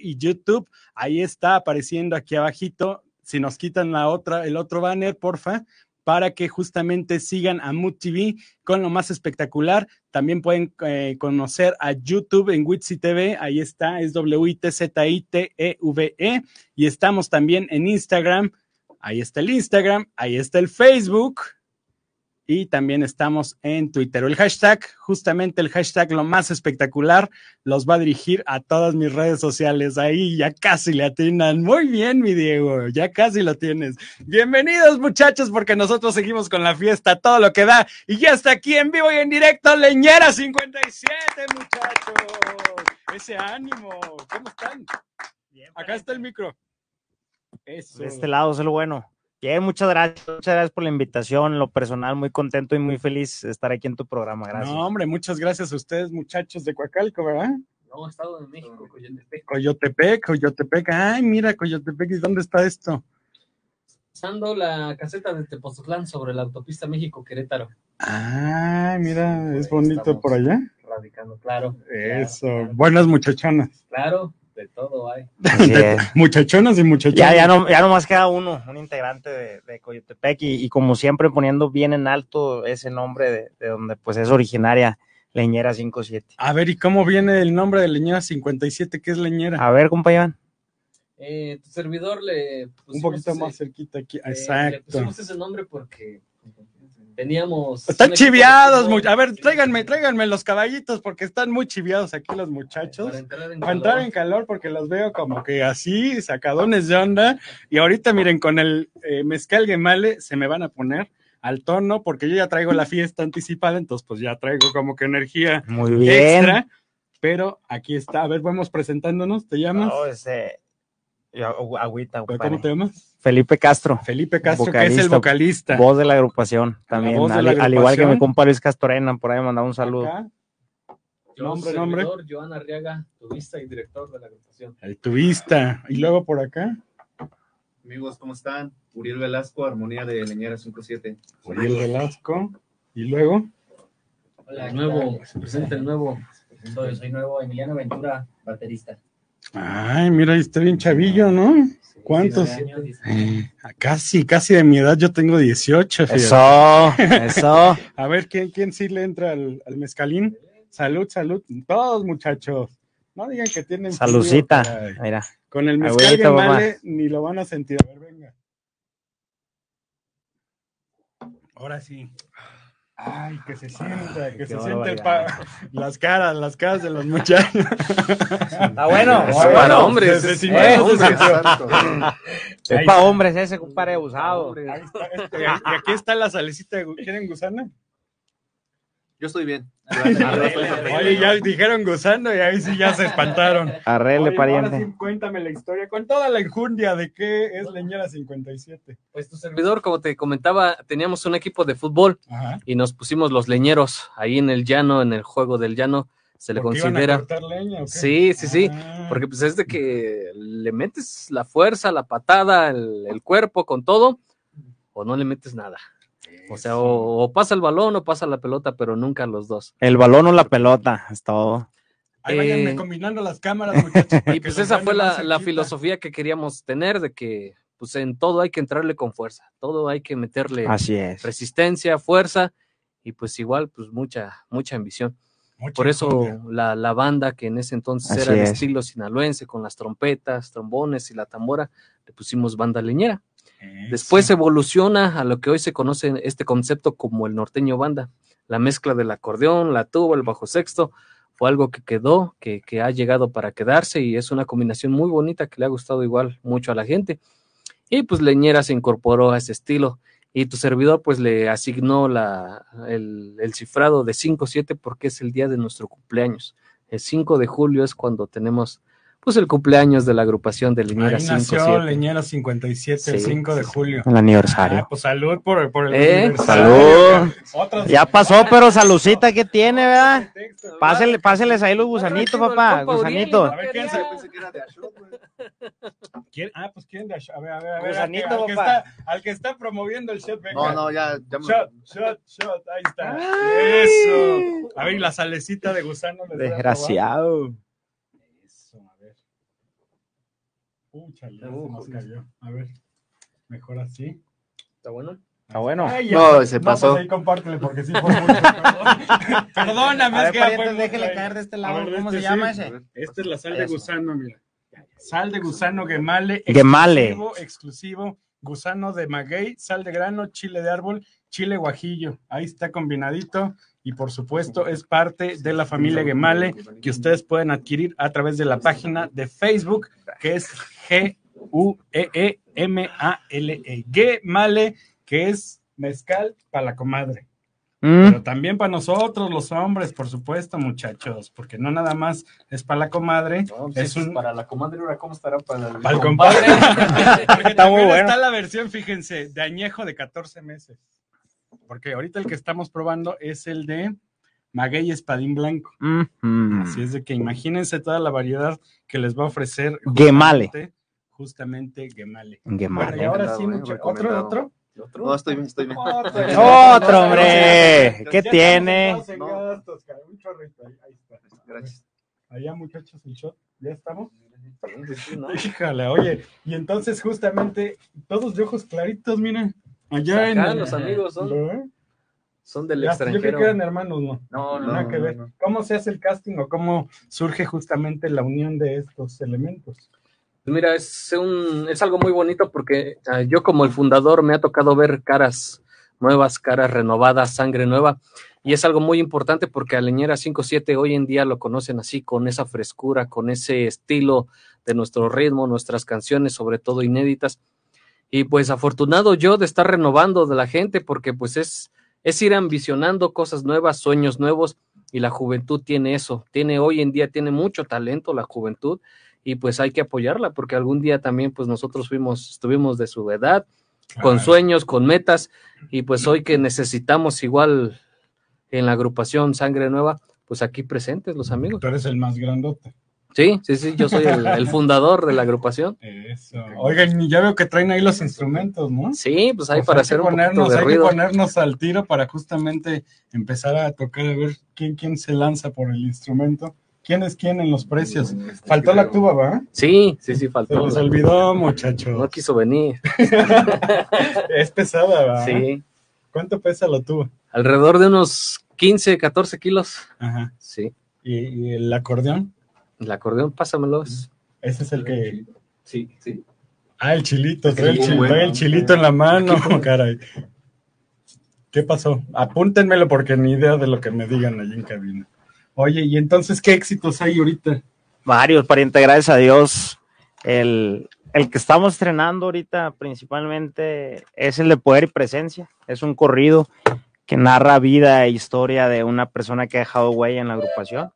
y YouTube. Ahí está apareciendo aquí abajito. Si nos quitan la otra, el otro banner, porfa, para que justamente sigan a Mood TV con lo más espectacular. También pueden eh, conocer a YouTube en Witsi TV. Ahí está, es W-I-T-Z-I-T-E-V-E. Y estamos también en Instagram. Ahí está el Instagram, ahí está el Facebook. Y también estamos en Twitter. El hashtag, justamente el hashtag lo más espectacular, los va a dirigir a todas mis redes sociales. Ahí ya casi le atinan. Muy bien, mi Diego, ya casi lo tienes. Bienvenidos, muchachos, porque nosotros seguimos con la fiesta, todo lo que da. Y ya está aquí en vivo y en directo, Leñera 57, muchachos. Ese ánimo. ¿Cómo están? Acá está el micro. Eso. De este lado es lo bueno. Bien, muchas gracias, muchas gracias por la invitación. Lo personal, muy contento y muy feliz de estar aquí en tu programa. Gracias. No, hombre, muchas gracias a ustedes, muchachos de Coacalco, ¿verdad? No, Estado de México, Coyotepec. Coyotepec, Coyotepec. Ay, mira, Coyotepec, ¿y dónde está esto? Pasando la caseta de Tepoztlán sobre la autopista México-Querétaro. Ah, mira, es bonito por allá. Radicando, claro. Eso, Claro, buenas muchachonas. Claro, de todo hay. Es. Muchachonas y muchachones. Ya, ya, no, ya nomás queda uno, un integrante de, de Coyotepec y, y como siempre poniendo bien en alto ese nombre de, de donde pues es originaria Leñera 57. A ver, ¿y cómo viene el nombre de Leñera 57? ¿Qué es Leñera? A ver, compañero. Eh, tu servidor le Un poquito ese- más cerquita aquí. eh, Le Exacto. pusimos ese nombre porque teníamos. Están chiviados, fútbol mu- a ver, tráiganme, tráiganme los caballitos porque están muy chiviados aquí los muchachos. Para entrar en Para entrar calor. en calor porque los veo como que así, sacadones de onda. Y ahorita miren, con el eh, mezcal gemale se me van a poner al tono porque yo ya traigo la fiesta anticipada, entonces pues ya traigo como que energía Muy bien. extra. Pero aquí está, a ver, vamos presentándonos. ¿Te llamas? No, este, agüita, ¿Cómo compadre. te llamas? Felipe Castro, Felipe Castro, que es el Vocalista, voz de la agrupación también. voz de al, la al igual que mi compa Luis Castorena, por ahí me mandaba un saludo. Acá, Yo, Nombre, nombre. Joan Arriaga, tubista y director de la agrupación. el tubista. Y luego por acá, Amigos, ¿cómo están? Uriel Velasco, Armonía de Leñera 57. Uriel Velasco. Y luego, Hola, El nuevo, se presenta el nuevo. Soy, soy nuevo, Emiliano Ventura, baterista. Ay, mira, ahí está bien chavillo, ¿no? ¿Cuántos? 19 años, 19. Ah, Casi, casi de mi edad, yo tengo 18. fíjate. Eso, eso. A ver, ¿quién, quién sí le entra al, al mezcalín? Salud, salud. Todos, muchachos. No digan que tienen. Salucita. Mira, Con el mezcal vale, ni lo van a sentir. A ver, venga. Ahora sí. Ay, que se sienta, que se sienta el las caras, las caras de los muchachos. está bueno. Es está para bueno. hombres. Es- Es para está. hombres ese, compadre, abusado. Ahí está, este, y aquí está la salecita. de ¿Quieren gusana? Yo estoy bien. Oye, ya dijeron gusano y ahí sí ya se espantaron. Ahora pariente. sí, cuéntame la historia con toda la enjundia de qué es Leñera 57. Pues tu servidor, como te comentaba, teníamos un equipo de fútbol Ajá. y nos pusimos los leñeros ahí en el llano, en el juego del llano, se le ¿Por qué iban a considera. cortar leña o qué? Sí, sí, sí, Ah, porque pues es de que le metes la fuerza, la patada, el, el cuerpo con todo, o no le metes nada. O sea, o, o pasa el balón o pasa la pelota, pero nunca los dos. El balón o la pelota, es todo. Ahí váyanme Eh, combinando las cámaras, muchachos. Y pues esa fue la, la filosofía que queríamos tener, de que pues en todo hay que entrarle con fuerza, todo hay que meterle Así es. resistencia, fuerza y pues igual pues mucha, mucha ambición. Mucha Por eso la, la banda que en ese entonces Así era de es. estilo sinaloense, con las trompetas, trombones y la tambora, le pusimos banda leñera. Después evoluciona a lo que hoy se conoce este concepto como el norteño banda. La mezcla del acordeón, la tuba, el bajo sexto, fue algo que quedó, que, que ha llegado para quedarse y es una combinación muy bonita que le ha gustado igual mucho a la gente. Y pues Leñera se incorporó a ese estilo y tu servidor pues le asignó la, el, el cifrado de 5-7 porque es el día de nuestro cumpleaños. El 5 de julio es cuando tenemos pues el cumpleaños de la agrupación de Leñera Ahí nació 5-7. Leñera 57, el Sí, 5 de julio. El aniversario. Ah, pues salud por, por el Eh, aniversario. salud. Otros- Ya pasó, pero salucita que tiene, ¿verdad? Pásele, páseles ahí los gusanitos, papá. Gusanitos. A ver, ¿quién se- Pensé que era de Ashot, güey. ¿Quién? Ah, pues quién de A ver, a ver, a ver. Gusanito, al, que, al, que papá. está, al que está promoviendo el shot, venga. No, no, ya, ya me. Shot, shot, shot, ahí está. Eso. A ver, la salecita de gusano. Desgraciado. probar. Eso, a ver. Úchale, ya se nos cayó. A ver, mejor así. ¿Está bueno? Está bueno. Ay, ya. No, se pasó. pues ahí compártele porque sí fue mucho. perdón. Perdóname, A es ver, que ya fue parientes, mucho déjele caer de este lado. ver, ¿Cómo este se llama sí. ese? Esta es la sal de Eso. gusano, mira. Sal de gusano gemale. Gemale. Exclusivo, exclusivo. Gusano de maguey, sal de grano, chile de árbol, chile guajillo. Ahí está combinadito. Y por supuesto es parte de la familia Gemale que ustedes pueden adquirir a través de la página de Facebook que es E G-U-E-E-M-A-L-E. Gemale, que es mezcal para la comadre. Mm, Pero también para nosotros, los hombres, por supuesto, muchachos, porque no nada más es para la comadre, es un Para la comadre, ahora, ¿cómo estará para el para el compadre. porque Está muy también bueno. está la versión, fíjense, de añejo de 14 meses. Porque ahorita el que estamos probando es el de maguey espadín blanco. mm. Así es de que imagínense toda la variedad que les va a ofrecer Gemale. justamente- Justamente Gemale. Gemale. Bueno, y ahora sí, mucha- ¿eh? otro, Recomendado. otro. No, estoy bien, estoy bien. Otro, hombre. ¿Qué Ya tiene? en gastos, cara, un chorrito, ahí- ahí está. Gracias. Allá, muchachos, el shot. ¿Ya estamos? ¿no? Híjale, oye. Y entonces, justamente, todos de ojos claritos, miren. Allá en. Acá los amigos son, ¿Eh? son del Ya, Yo creo extranjero. que eran hermanos, ¿no? No, no, Nada no, que ver. no. ¿Cómo se hace el casting o cómo surge justamente la unión de estos elementos? Pues mira, es, un, es algo muy bonito porque ah, yo como el fundador me ha tocado ver caras nuevas, caras renovadas, sangre nueva. Y es algo muy importante porque a Leñera 57 hoy en día lo conocen así, con esa frescura, con ese estilo de nuestro ritmo, nuestras canciones, sobre todo inéditas. Y pues afortunado yo de estar renovando de la gente porque pues es, es ir ambicionando cosas nuevas, sueños nuevos y la juventud tiene eso, tiene hoy en día, tiene mucho talento la juventud y pues hay que apoyarla porque algún día también pues nosotros fuimos, estuvimos de su edad, con sueños, con metas y pues hoy que necesitamos igual en la agrupación Sangre Nueva, pues aquí presentes los amigos. Tú eres el más grandote. Sí, sí, sí, yo soy el, el fundador de la agrupación. Eso. Oigan, ya veo que traen ahí los instrumentos, ¿no? Sí, pues ahí Pues para hay hacer un ponernos, de hay ruido. que ponernos al tiro para justamente empezar a tocar a ver quién, quién se lanza por el instrumento. ¿Quién es quién en los precios? Faltó la tuba, ¿va? Sí, sí, sí, Se faltó. los olvidó, No muchachos. quiso venir. Es pesada, ¿va? Sí, ¿Cuánto pesa la tuba? alrededor de unos 15, 14 kilos. Ajá. Sí, ¿Y, y el acordeón? El acordeón, pásamelo. es- Ese es el que... Sí, sí. Ah, el chilito, trae el, Sí, chil- bueno. trae el chilito en la mano, caray. ¿Qué pasó? Apúntenmelo porque ni idea de lo que me digan allí en cabina. Oye, ¿y entonces qué éxitos hay ahorita? Varios, pariente, gracias a Dios. El, el que estamos estrenando ahorita principalmente es el de Poder y Presencia. Es un corrido que narra vida e historia de una persona que ha dejado huella en la agrupación.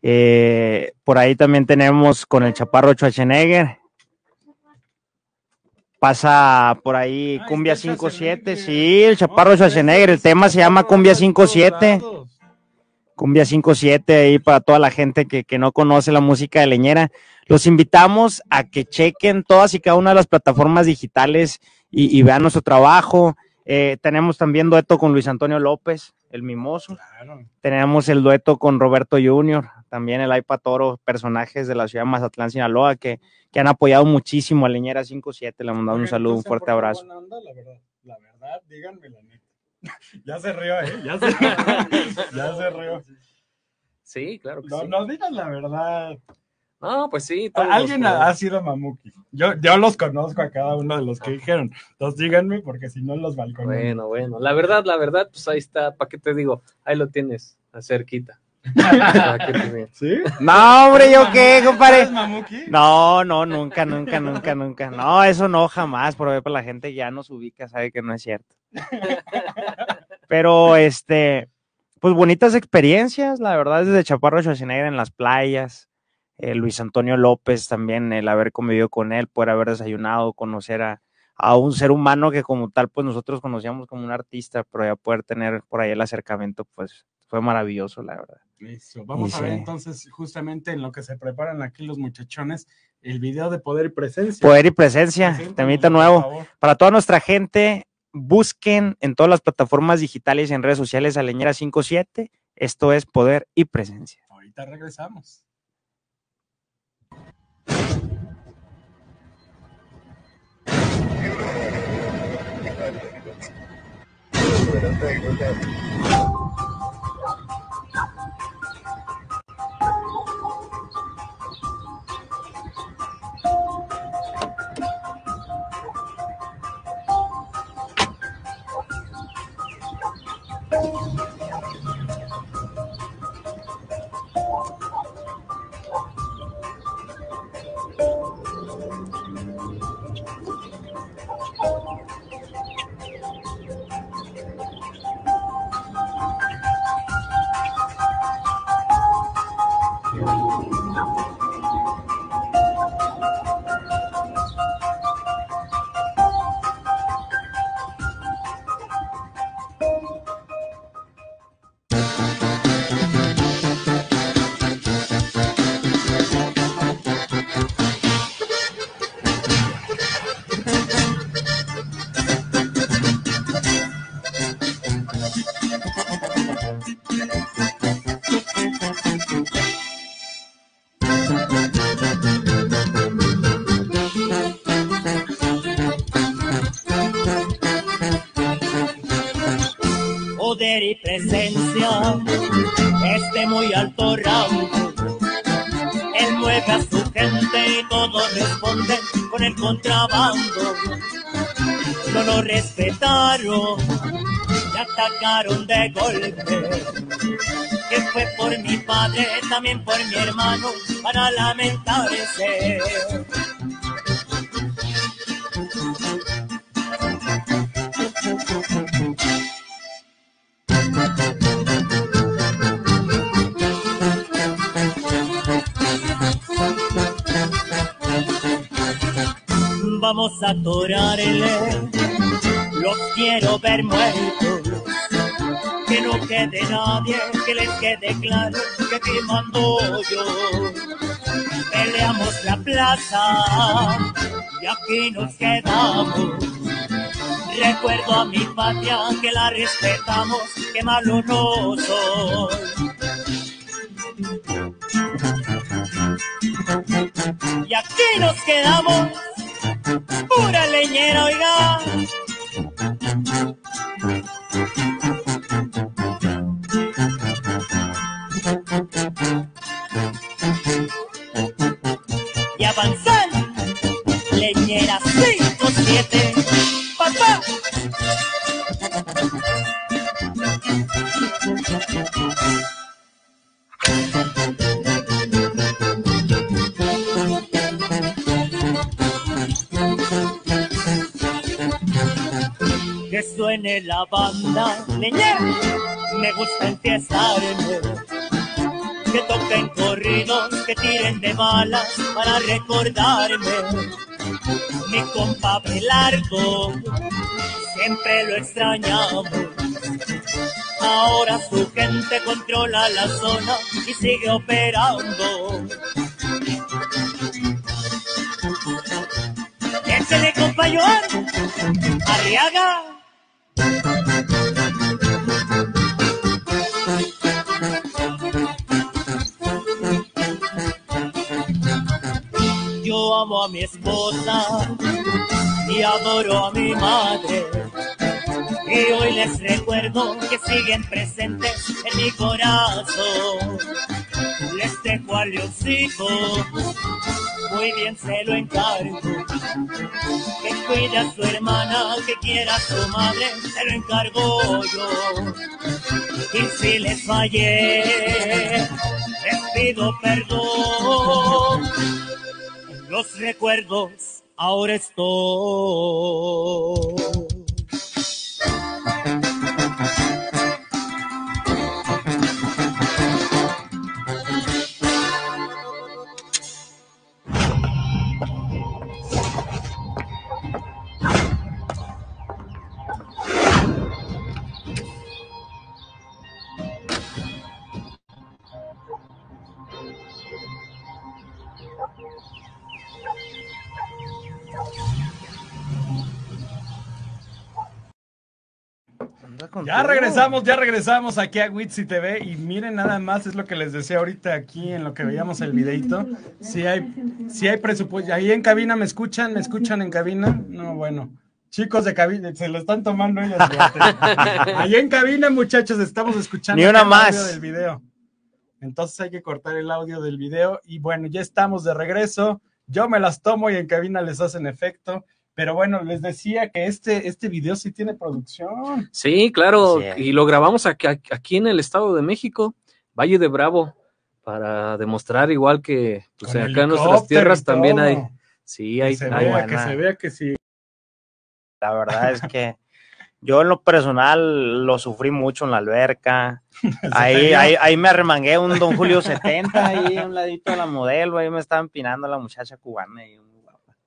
Eh, por ahí también tenemos con el Chaparro Schwarzenegger. Pasa por ahí Ah, Cumbia está 57. Schwarzenegger. Sí, el Chaparro Oh, Schwarzenegger. El tema se llama Cumbia por 57. todos lados. Cumbia 57 ahí para toda la gente que, que no conoce la música de Leñera. Los invitamos a que chequen todas y cada una de las plataformas digitales y, y vean nuestro trabajo. Eh, tenemos también dueto con Luis Antonio López. El mimoso. Claro. Tenemos el dueto con Roberto Junior, también el Aipa Toro, personajes de la ciudad de Mazatlán, Sinaloa, que, que han apoyado muchísimo a Leñera 57. Le mandamos un saludo, un fuerte ¿por qué abrazo. onda? La verdad, la verdad, díganme la neta. ya se rió, ¿eh? Ya se, ya se rió. Sí, claro que No, sí. no digan la verdad. No, pues sí. los Alguien ha, sido Mamuki. Yo, yo los conozco a cada uno de los que dijeron. Entonces díganme, porque si no los balcones. Bueno, bueno. La verdad, la verdad, pues ahí está. ¿Para qué te digo? Ahí lo tienes, cerquita. ¿Para qué te digo? ¿Sí? No, hombre, ¿yo qué, ¿Es compadre? Mamuki? No, no, nunca, nunca, nunca, nunca. No, eso no, jamás. Por ejemplo, la gente ya nos ubica, sabe que no es cierto. Pero, este, pues bonitas experiencias, la verdad, desde Chaparro Schwarzenegger en las playas. Eh, Luis Antonio López también, el haber convivido con él, poder haber desayunado, conocer a, a un ser humano que como tal, pues nosotros conocíamos como un artista, pero ya poder tener por ahí el acercamiento, pues fue maravilloso, la verdad. Eso. Vamos Y a ver sí. entonces, justamente en lo que se preparan aquí los muchachones, el video de poder y presencia. Poder y presencia, temita nuevo. Para toda nuestra gente, busquen en todas las plataformas digitales y en redes sociales a Leñera 57. Esto es Poder y Presencia. Ahorita regresamos. with a Thanks for coming. Atacaron de golpe. Que fue por mi padre, también por mi hermano, para lamentarse. Vamos a atorarle, los quiero ver muertos. Y aquí nos quedamos. Recuerdo a mi patria que la respetamos, que malo no soy. Y aquí nos quedamos, que suene la banda leñera, me gusta empiezarme, que toquen corridos, que tiren de balas para recordarme, mi compa Belardo, siempre lo extrañamos, Ahora su gente controla la zona y sigue operando. Quién se le Échale compañero, Arriaga. Yo amo a mi esposa y adoro a mi madre y hoy les recuerdo que siguen presentes en mi corazón. Les dejo a Leoncito, muy bien se lo encargo. Que cuide a su hermana, que quiera a su madre, se lo encargo yo. Y si les fallé, les pido perdón. Los recuerdos ahora estoy. Ya regresamos, ya regresamos aquí a Witsi TV y miren nada más, es lo que les decía ahorita aquí en lo que veíamos el videito. Si hay, si hay presupuesto, ahí en cabina me escuchan, me escuchan en cabina. No, bueno. Chicos de cabina, se lo están tomando ellos. Ahí en cabina, muchachos, estamos escuchando Ni una el más. audio del video. Entonces hay que cortar el audio del video y bueno, ya estamos de regreso. Yo me las tomo y en cabina les hacen efecto. Pero bueno, les decía que este, este video sí tiene producción. Sí, claro, Sí. y lo grabamos aquí, aquí en el Estado de México, Valle de Bravo, para demostrar igual que pues, acá en nuestras tierras y también hay, sí, hay, Que se hay- vea, que se vea que sí. La verdad es que yo en lo personal lo sufrí mucho en la alberca. Ahí, ahí, ahí me arremangué un Don Julio 70 ahí a un ladito de la modelo, ahí me estaba empinando la muchacha cubana. ahí.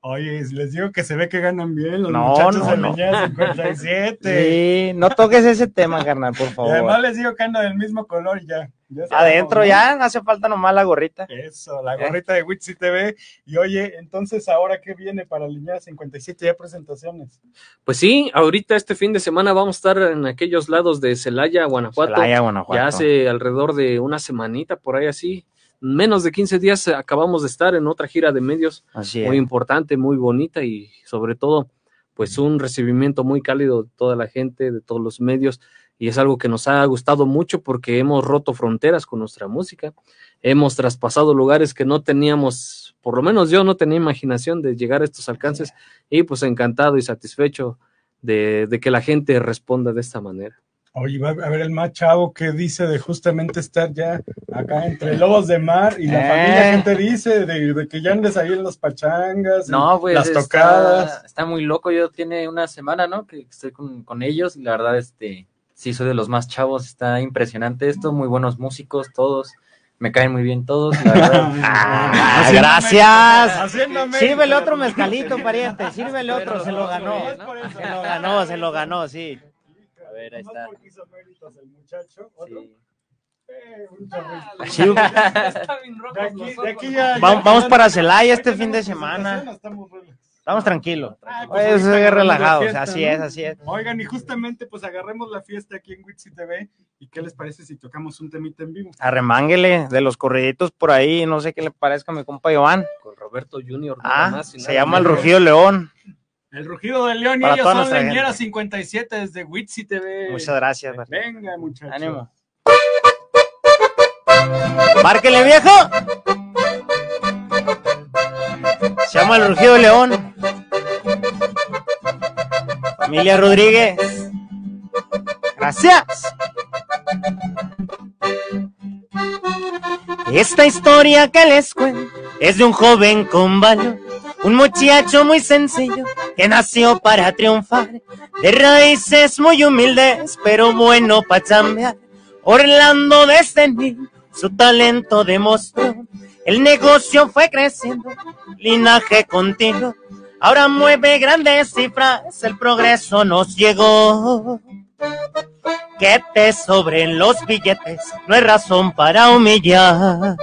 Oye, les digo que se ve que ganan bien los No, muchachos no, de no. Leñera 57. Sí, no toques ese tema, carnal, por Y favor. además les digo que anda del mismo color y ya. ya Adentro sabemos, ya, no hace falta nomás la gorrita. Eso, la gorrita de Witsi TV. Y oye, entonces, ¿ahora qué viene para Leñera 57? Ya presentaciones. Pues sí, ahorita este fin de semana vamos a estar en aquellos lados de Celaya, Guanajuato. Celaya, Guanajuato. Ya hace alrededor de una semanita por ahí así. Menos de 15 días eh, acabamos de estar en otra gira de medios Así muy importante, muy bonita y sobre todo pues un recibimiento muy cálido de toda la gente, de todos los medios y es algo que nos ha gustado mucho porque hemos roto fronteras con nuestra música, hemos traspasado lugares que no teníamos, por lo menos yo no tenía imaginación de llegar a estos alcances y pues encantado y satisfecho de, de que la gente responda de esta manera. Oye, va a ver el más chavo que dice de justamente estar ya acá entre lobos de mar y la Eh. familia, ¿qué te dice? De, de que ya andes ahí en las pachangas, No, pues las está- tocadas. Está, muy loco. Yo tiene una semana, ¿no? Que estoy con, con ellos y la verdad, este, sí soy de los más chavos. Está impresionante esto. Muy buenos músicos, todos. Me caen muy bien todos. La verdad. Ah, Haciendo gracias. Haciéndome- Sírvele otro mezcalito, pariente. Sírvele otro, Pero se lo ganó. no. Se lo ganó, se lo ganó, sí. A ver, ahí está. el muchacho, otro. Sí. Eh, un chorrito. Sí. De aquí, de aquí ya- Va- ya- vamos ya- para Celaya este fin de semana. estamos tranquilos. Ah, pues Pues, fiesta, así ¿no? es, así es. Oigan, y justamente pues agarremos la fiesta aquí en Witsi TV. ¿Y qué les parece si tocamos un temita en vivo? Arremánguele de los corriditos por ahí, no sé qué le parezca a mi compa Iván. Con Roberto Junior. nada Ah, más se nada llama El. Rugido León. El Rugido de León y Para ellos son Leñera gente. 57 desde Witsi TV. Muchas gracias. Venga, muchachos. Ánimo. ¡Márquele, viejo! Se llama El Rugido León. Familia Rodríguez. Gracias. Esta historia que les cuento es de un joven con valor, un muchacho muy sencillo que nació para triunfar, de raíces muy humildes, pero bueno para chambear. Orlando desde niño su talento demostró, el negocio fue creciendo, linaje continuo, ahora mueve grandes cifras, el progreso nos llegó. Que te sobren los billetes no es razón para humillar.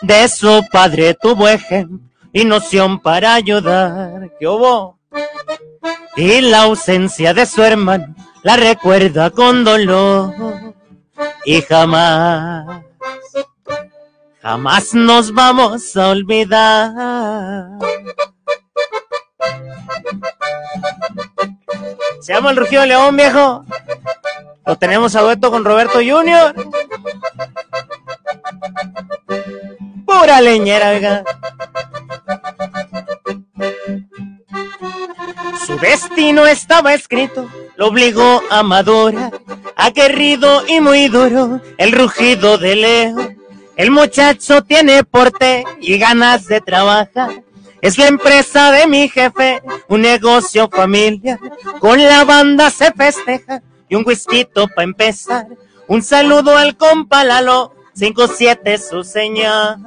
De su padre tuvo ejemplo y noción para ayudar. ¿Qué hubo? Y la ausencia de su hermano la recuerda con dolor. Y jamás, jamás nos vamos a olvidar. Se llama el Rugido León, viejo. Lo tenemos a con Roberto Junior. Pura leñera, oiga. Destino estaba escrito, lo obligó a madurar, aguerrido y muy duro, el rugido de Leo. El muchacho tiene porte y ganas de trabajar. Es la empresa de mi jefe, un negocio familiar. Con la banda se festeja y un whisky para empezar. Un saludo al compa Lalo, 5-7 su señal.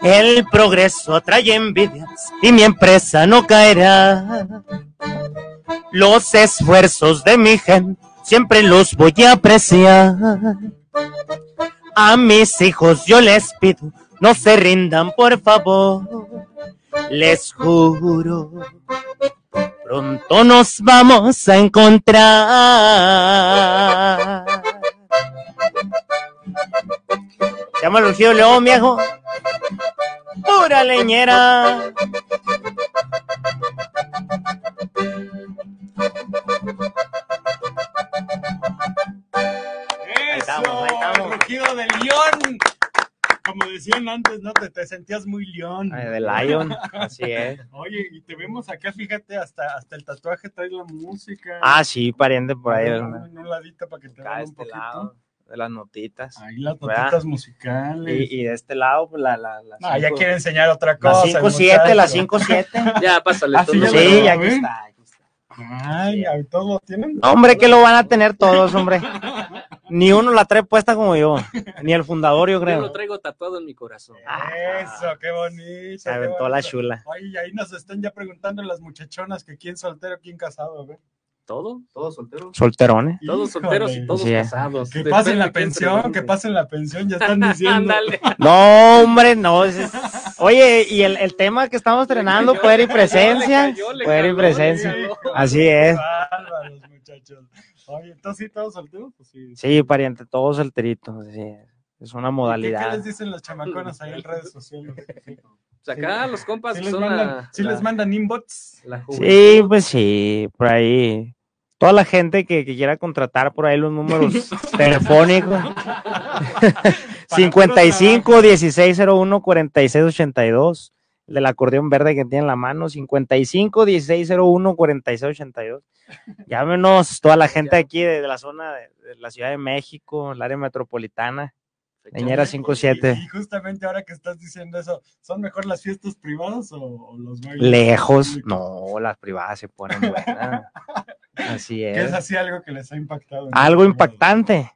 El progreso atrae envidias y mi empresa no caerá. Los esfuerzos de mi gente siempre los voy a apreciar. A mis hijos yo les pido, no se rindan por favor. Les juro, pronto nos vamos a encontrar. Se llama Rocío León, viejo. Pura leñera. Eso, rugido de león. Como decían antes, ¿no? Te, te sentías muy león. De Lion, así es. Oye, y te vemos acá, fíjate, hasta, hasta el tatuaje trae la música. Ah, sí, pariente por ahí. Un- un ladito para que te vean un este poquito. lado, de las notitas. Ahí las ¿verdad? notitas musicales. Y, y de este lado, pues la. la, la No, ya quiere enseñar otra La cosa. 5-7, la muchacho. 5-7. Ya, pásale. Ah, tú, sí, no ya Sí, ya está. aquí está. Ay, ahí todos lo tienen. Hombre, que lo van a tener todos, hombre. Ni uno la trae puesta como yo. Ni el fundador, yo Yo lo creo. traigo tatuado en mi corazón. Eso, qué bonito. Se aventó bonito. la chula. Oye, y ahí nos están ya preguntando las muchachonas que quién soltero, quién casado, ¿ve? ¿Todo? ¿Todos solteros? Solterones. Todos solteros y todos Sí. casados. Que Depende pasen la pensión, que pasen la pensión, ya están diciendo. Ándale. No, hombre, no. es- Oye, y el, el tema que estamos estrenando, poder y presencia. Poder y presencia. Así es. Bárbaros, muchachos. Oye, entonces sí, todos solteros, pues sí. Sí, pariente, todos solteritos. es. Una ¿Qué, qué modalidad. les dicen los chamaconas ahí en redes sociales? Pues acá los compas ¿Sí les son mandan, la, sí la- les mandan inbots? la Sí, pues sí, por ahí. Toda la gente que, que quiera contratar por ahí los números telefónicos. 55 1601 4682. El del acordeón verde que tiene en la mano. 55 1601 4682. Llámenos toda la gente aquí de, de la zona de, de la Ciudad de México, el área metropolitana. Leñera 57. Y, y justamente ahora que estás diciendo eso, ¿son mejor las fiestas privadas o, o los bailes Lejos. No, las privadas se ponen buenas. Así ¿Qué es es. así algo que les ha impactado? Algo impactante.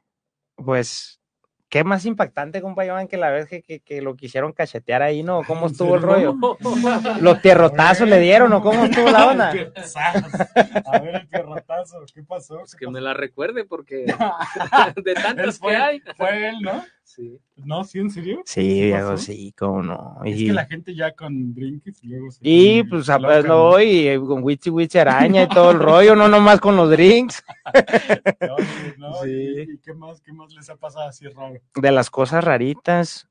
Pues, ¿qué más impactante, compa Iván, que la vez que, que, que lo quisieron cachetear ahí, no? ¿Cómo estuvo el rollo? ¿Los tierrotazos le dieron o cómo estuvo la onda? A ver el pierrotazo, ¿qué pasó? Pues ¿Qué que me la recuerde porque de fue, que hay. fue él, ¿no? Sí. No, ¿sí, en serio? Sí, viejo, sí, cómo no. Es Y, que la gente ya con drinks y luego se y pues, pues no, y eh, con Wichi Wichi Araña y todo el rollo, no nomás con los drinks. ¿no? ¿no? Sí. ¿Y, y qué más, qué más les ha pasado así raro? de las cosas raritas.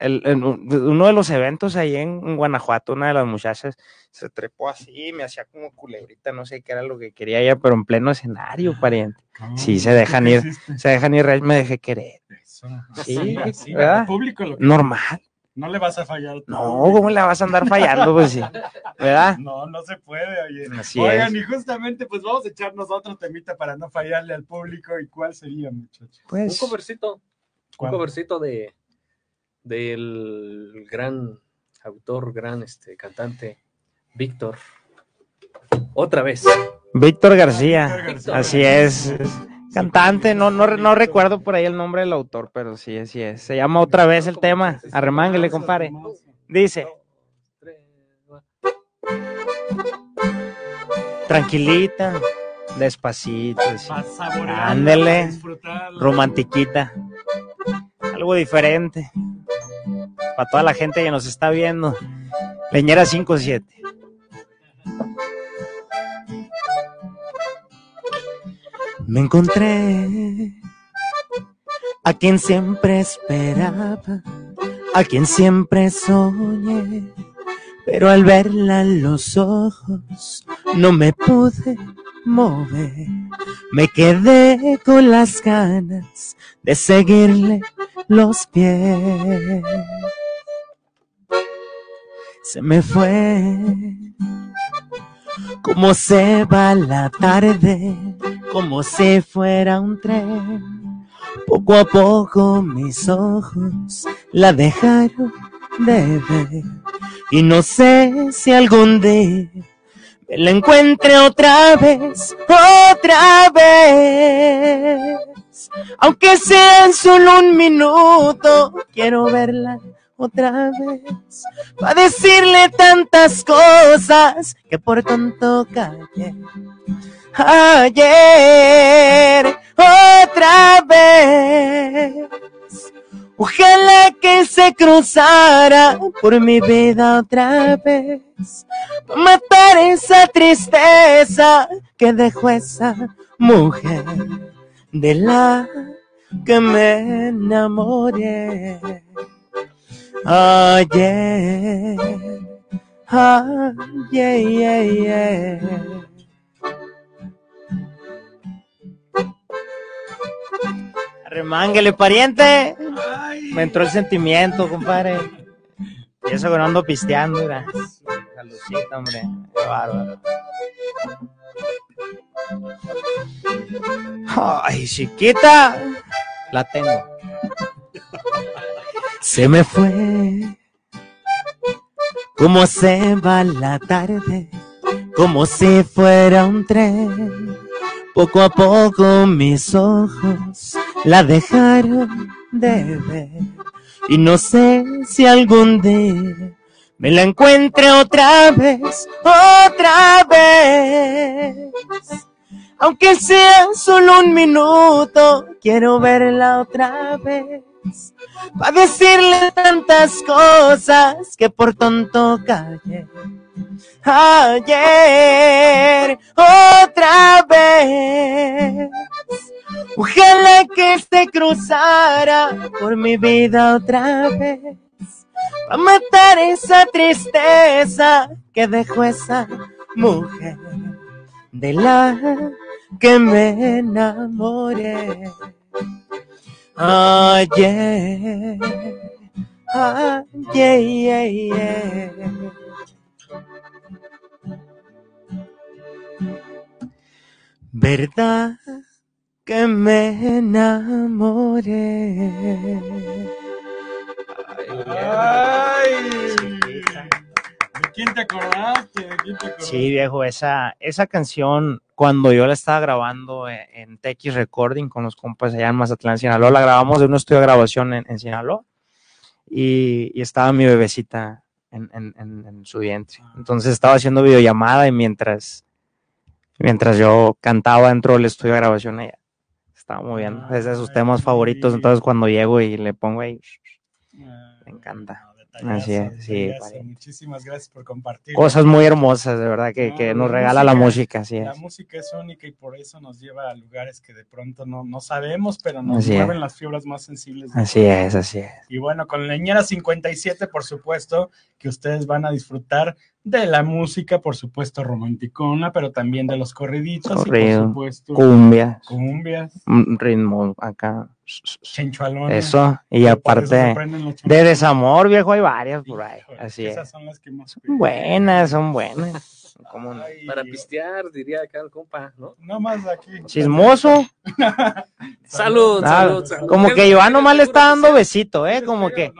El, uno de los eventos ahí en, Guanajuato, una de las muchachas se trepó así, me hacía como culebrita, no sé qué era lo que quería ella, pero en pleno escenario, pariente. Sí, se dejan ¿Qué ir. hiciste? Se dejan ir, me dejé querer. Sí, así, ¿verdad? al público lo que- Normal. No le vas a fallar. No, ¿cómo le vas a andar fallando? Pues sí. ¿Verdad? No, no se puede, oye. Así Oigan, es. y justamente, pues vamos a echarnos otro temita para no fallarle al público. ¿Y cuál sería, muchachos? Un Pues, covercito. Un covercito de del gran autor, gran este cantante, Víctor. Otra vez. Víctor García. Víctor García. Así es. Cantante, no, no, no recuerdo por ahí el nombre del autor, pero sí, así es. Se llama otra vez el tema. Arremánguele, compadre. Dice. Tranquilita, despacito. sí. Ándele. romantiquita. Algo diferente. Para toda la gente que nos está viendo. Leñera 57. Me encontré a quien siempre esperaba, a quien siempre soñé, pero al verla en los ojos no me pude mover. Me quedé con las ganas de seguirle los pies. Se me fue como se va la tarde, como si fuera un tren. Poco a poco mis ojos la dejaron de ver. Y no sé si algún día me la encuentre otra vez, otra vez. Aunque sea solo un minuto, quiero verla otra vez. Para decirle tantas cosas que por tonto callé. Ayer, otra vez. Ojalá que se cruzara por mi vida otra vez. Matar esa tristeza que dejó esa mujer de la que me enamoré. Ayer, ayer, ayer. Remánguele, pariente. Me entró el sentimiento, compadre. Y eso que no ando pisteando, mira. Saludcita, hombre. Qué bárbaro. Ay, chiquita. La tengo. Se me fue. Como se va la tarde, como si fuera un tren. Poco a poco mis ojos la dejaron de ver. Y no sé si algún día me la encuentre otra vez, otra vez. Aunque sea solo un minuto, quiero verla otra vez. Para decirle tantas cosas que por tonto callé. Ayer, otra vez. Ojalá que se cruzara por mi vida otra vez. Para matar esa tristeza que dejó esa mujer de la que me enamoré. Ayer, ayer. ¿Verdad que me enamoré? Ay, ¿De quién te acordaste? ¿De quién te acordaste? Sí, viejo, esa, esa canción, cuando yo la estaba grabando en, en TX Recording con los compas allá en Mazatlán, Sinaloa, la grabamos en un estudio de grabación en, en Sinaloa y, y estaba mi bebecita en, en- en- en su vientre. Entonces estaba haciendo videollamada y mientras, mientras yo cantaba dentro del estudio de grabación ella estaba moviendo. Es de sus temas favoritos, entonces cuando llego y le pongo ahí, me encanta. Así es, sí. Muchísimas gracias por compartir. Cosas muy hermosas, de verdad, que, No, que nos regala la música, así La es. música es única y por eso nos lleva a lugares que de pronto no, no sabemos, pero nos Así es. mueven las fibras más sensibles. Así es, así es. Y bueno, con Leñera 57, por supuesto, que ustedes van a disfrutar de la música, por supuesto, romanticona, pero también de los corriditos y por Corrido, supuesto cumbias, cumbias, ritmo acá. chenchualones. Eso, y aparte de desamor, viejo, hay varias por ahí. Híjole, Así es. Esas son las que más Son buenas, son buenas. Para pistear, diría acá el compa, ¿no? No más aquí. Chismoso. Salud, Ah, salud, salud. Como ¿Qué- que Joan nomás le está dando besito, ¿eh? Como que,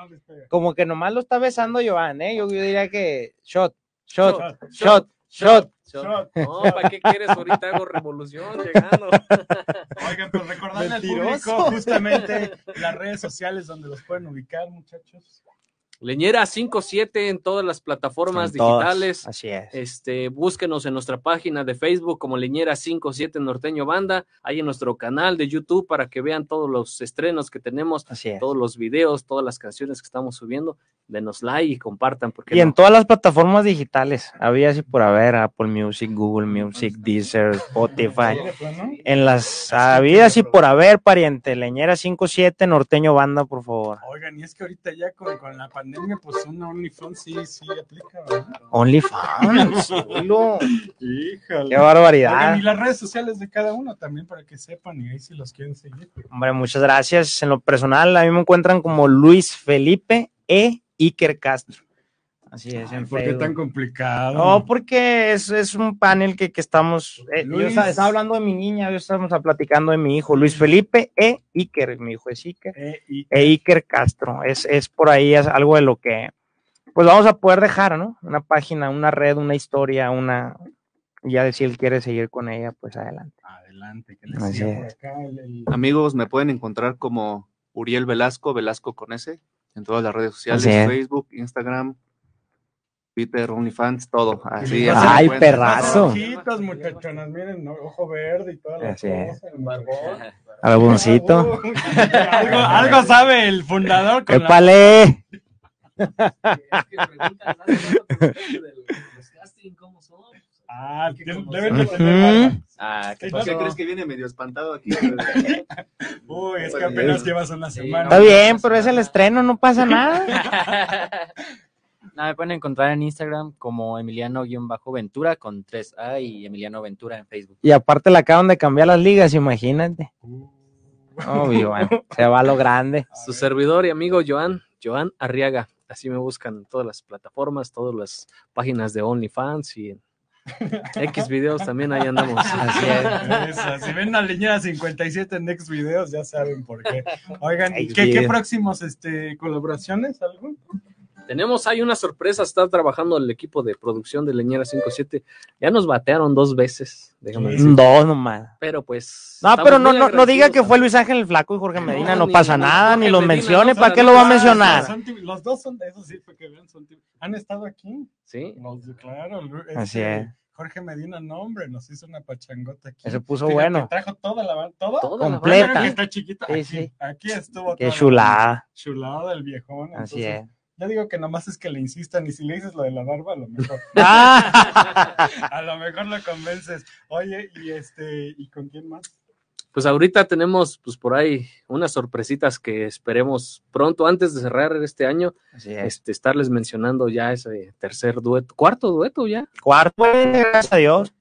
como que nomás lo está besando Joan, ¿eh? Yo, yo diría que shot, shot, shot, shot. Shot. No, ¿para qué quieres? Ahorita hago revolución llegando. Oigan, pues recordarle al público justamente las redes sociales donde los pueden ubicar, muchachos. Leñera 57 en todas las plataformas digitales. así es. Este, búsquenos en nuestra página de Facebook como Leñera 57 Norteño Banda, ahí en nuestro canal de YouTube para que vean todos los estrenos que tenemos, Así es. todos los videos, todas las canciones que estamos subiendo. Denos like y compartan porque Y en todas las plataformas digitales, había así por haber, Apple Music, Google Music, Deezer, Spotify. En las habidas y por haber, pariente, Leñera 57, Norteño Banda, por favor. Oigan, y es que ahorita ya con, con la pandemia, pues una OnlyFans sí, sí aplica, ¿verdad? OnlyFans, chulo. Híjole. Qué barbaridad. Oigan, y las redes sociales de cada uno también para que sepan y ahí si los quieren seguir. Hombre, muchas gracias. En lo personal, a mí me encuentran como Luis Felipe E. Iker Castro. Así es, en ¿Por qué tan complicado? No, porque es, es un panel que, que estamos. eh, yo Luis. estaba, estaba hablando de mi niña, yo estamos platicando de mi hijo, Luis Felipe E. Iker, mi hijo es Iker, y- e Iker Castro. Es, es por ahí es algo de lo que, pues vamos a poder dejar, ¿no? Una página, una red, una historia, una. Ya de si él quiere seguir con ella, pues adelante. Adelante, que Así decía por acá el- el- Amigos, me pueden encontrar como Uriel Velasco, Velasco con S, en todas las redes sociales. Facebook, Instagram, Twitter, OnlyFans, todo. Así Ay, perrazo. Ojitos, muchachonas, miren, ¿no? ojo verde y toda la Así es. cosa, el barbón. Algoncito. Uh, algo, algo sabe el fundador con la- ¡Épale! Ah, tienen- deben de tener barba. Ah, ¿qué? ¿Qué crees que viene medio espantado aquí? Uy, es que apenas llevas una semana. Está bien, pero es el estreno, no pasa nada. Nada, me pueden encontrar en Instagram como Emiliano-Ventura con 3A y Emiliano Ventura en Facebook. Y aparte le acaban de cambiar las ligas, imagínate. Obvio, bueno, se va a lo grande. Su servidor y amigo Joan, Joan Arriaga. Así me buscan en todas las plataformas, todas las páginas de OnlyFans y en X videos también ahí andamos. Así es. Eso, si ven a Leñera 57 en Next Videos, ya saben por qué. Oigan, ¿y Next ¿qué, qué próximos este, colaboraciones? ¿Algo? Tenemos ahí una sorpresa, está trabajando el equipo de producción de Leñera 57. Ya nos batearon dos veces, déjame decir. Dos nomás. Pero pues. No, pero no, no, no diga que fue Luis Ángel el Flaco y Jorge Medina, no, ni- pasa ni nada, Jorge ni los Medina, mencione, no, ¿para qué lo va a mencionar? Son los dos son de esos, sí, para que vean, son tib- Han estado aquí. Sí. Los claro. Así este, es. Jorge Medina, no, hombre, nos hizo una pachangota aquí. Se puso Fíjate, bueno. Trajo toda la banda, ¿toda? Toda Completa. Que está chiquita. Sí, aquí, sí. aquí estuvo. Qué chulada. Chulada del viejón. Así entonces, es. Ya digo que nomás es que le insistan y si le dices lo de la barba, a lo mejor. Ah. a lo mejor lo convences. Oye, y este, ¿y con quién más? Pues ahorita tenemos, pues por ahí, unas sorpresitas que esperemos pronto, antes de cerrar este año, Así es. este, estarles mencionando ya ese tercer dueto, cuarto dueto ya. Cuarto, gracias a Dios.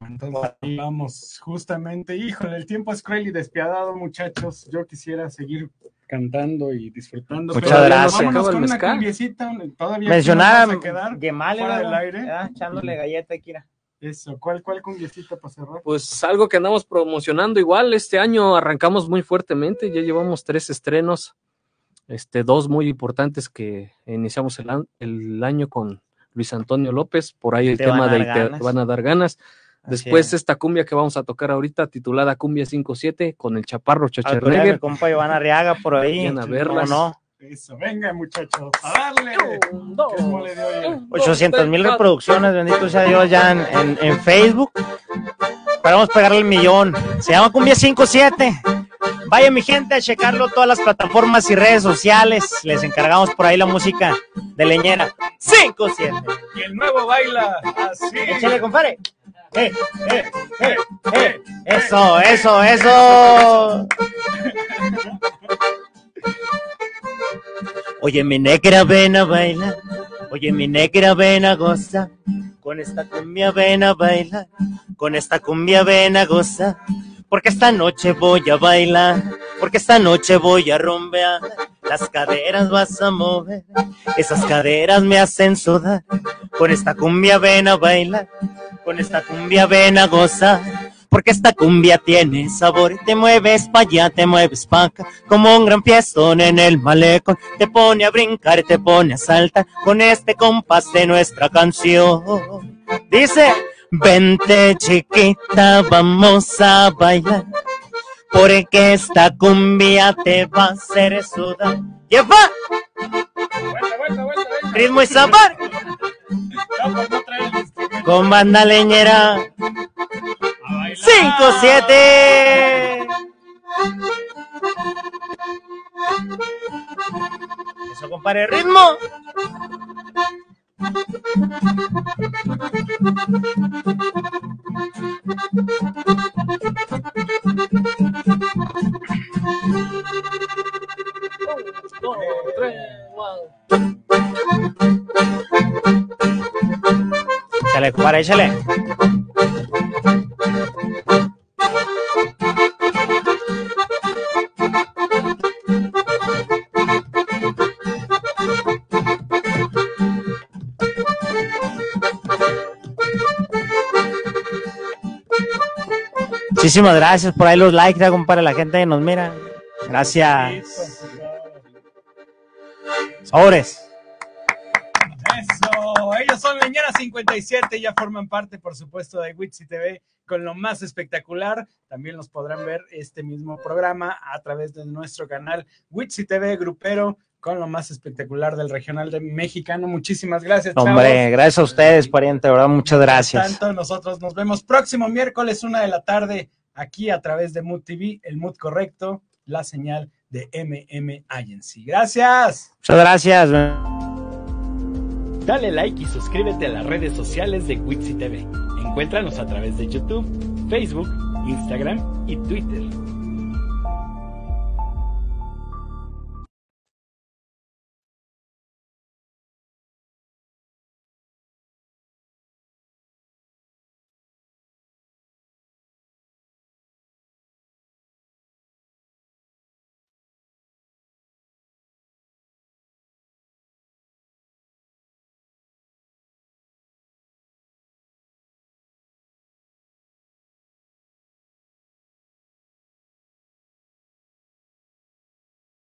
Entonces, ahí vamos, justamente. Híjole, el tiempo es cruel y despiadado, muchachos. Yo quisiera seguir cantando y disfrutando. Muchas pero gracias. Con una cumbiecita. Todavía Mencionar a a quedar Gemale, fuera del aire. Ah, echándole galleta, Kira. Eso, ¿cuál, cuál cumbiecita para cerrar? Pues algo que andamos promocionando igual, este año arrancamos muy fuertemente, ya llevamos tres estrenos, este, dos muy importantes que iniciamos el año con Luis Antonio López, por ahí el Te tema de Te van a dar ganas. Después es. esta cumbia que vamos a tocar ahorita, titulada Cumbia 57, con el Chaparro mi Chacharneger. compa Iván Arriaga por ahí. A ¿Cómo verlas. no? Eso, venga, muchachos, a darle. ¿Qué mole de olla? 800 mil reproducciones, bendito sea Dios, ya en, en, en Facebook. Esperamos pegarle el millón. Se llama Cumbia 57. Vaya mi gente a checarlo todas las plataformas y redes sociales. Les encargamos por ahí la música de Leñera 57. Y el nuevo baila así. Échale, compadre. Eh, eh, eh, eh. Eso, eso, eso. Oye, mi negra, ven a bailar. Oye, mi negra, ven a gozar. Con esta cumbia ven a bailar. Con esta cumbia ven a gozar. Porque esta noche voy a bailar. Porque esta noche voy a rumbear. Las caderas vas a mover. Esas caderas me hacen sudar. Con esta cumbia ven a bailar. Con esta cumbia ven a gozar. Porque esta cumbia tiene sabor. Te mueves pa' allá, te mueves pa' acá. Como un gran piezón en el malecón. Te pone a brincar, te pone a saltar. Con este compás de nuestra canción. Dice, vente chiquita, vamos a bailar. Porque esta cumbia te va a hacer sudar. ¡Lleva! Bueno, ritmo y sabor. Con banda leñera. 5, 7. Eso, compadre, ritmo. Muchísimas gracias por ahí los likes, ya, compadre, la gente que nos mira. Gracias. Sobres. 57, ya forman parte, por supuesto, de Witsi TV con lo más espectacular. También los podrán ver este mismo programa a través de nuestro canal Witsi TV Grupero con lo más espectacular del regional de mexicano. Muchísimas gracias. chavos. Hombre, gracias a ustedes, pariente, verdad, muchas gracias. Tanto nosotros nos vemos próximo miércoles, una de la tarde, aquí a través de Mood TV, el Mood correcto, la señal de MM Agency. Gracias. Muchas gracias. Dale like y suscríbete a las redes sociales de Wixi TV. Encuéntranos a través de YouTube, Facebook, Instagram y Twitter.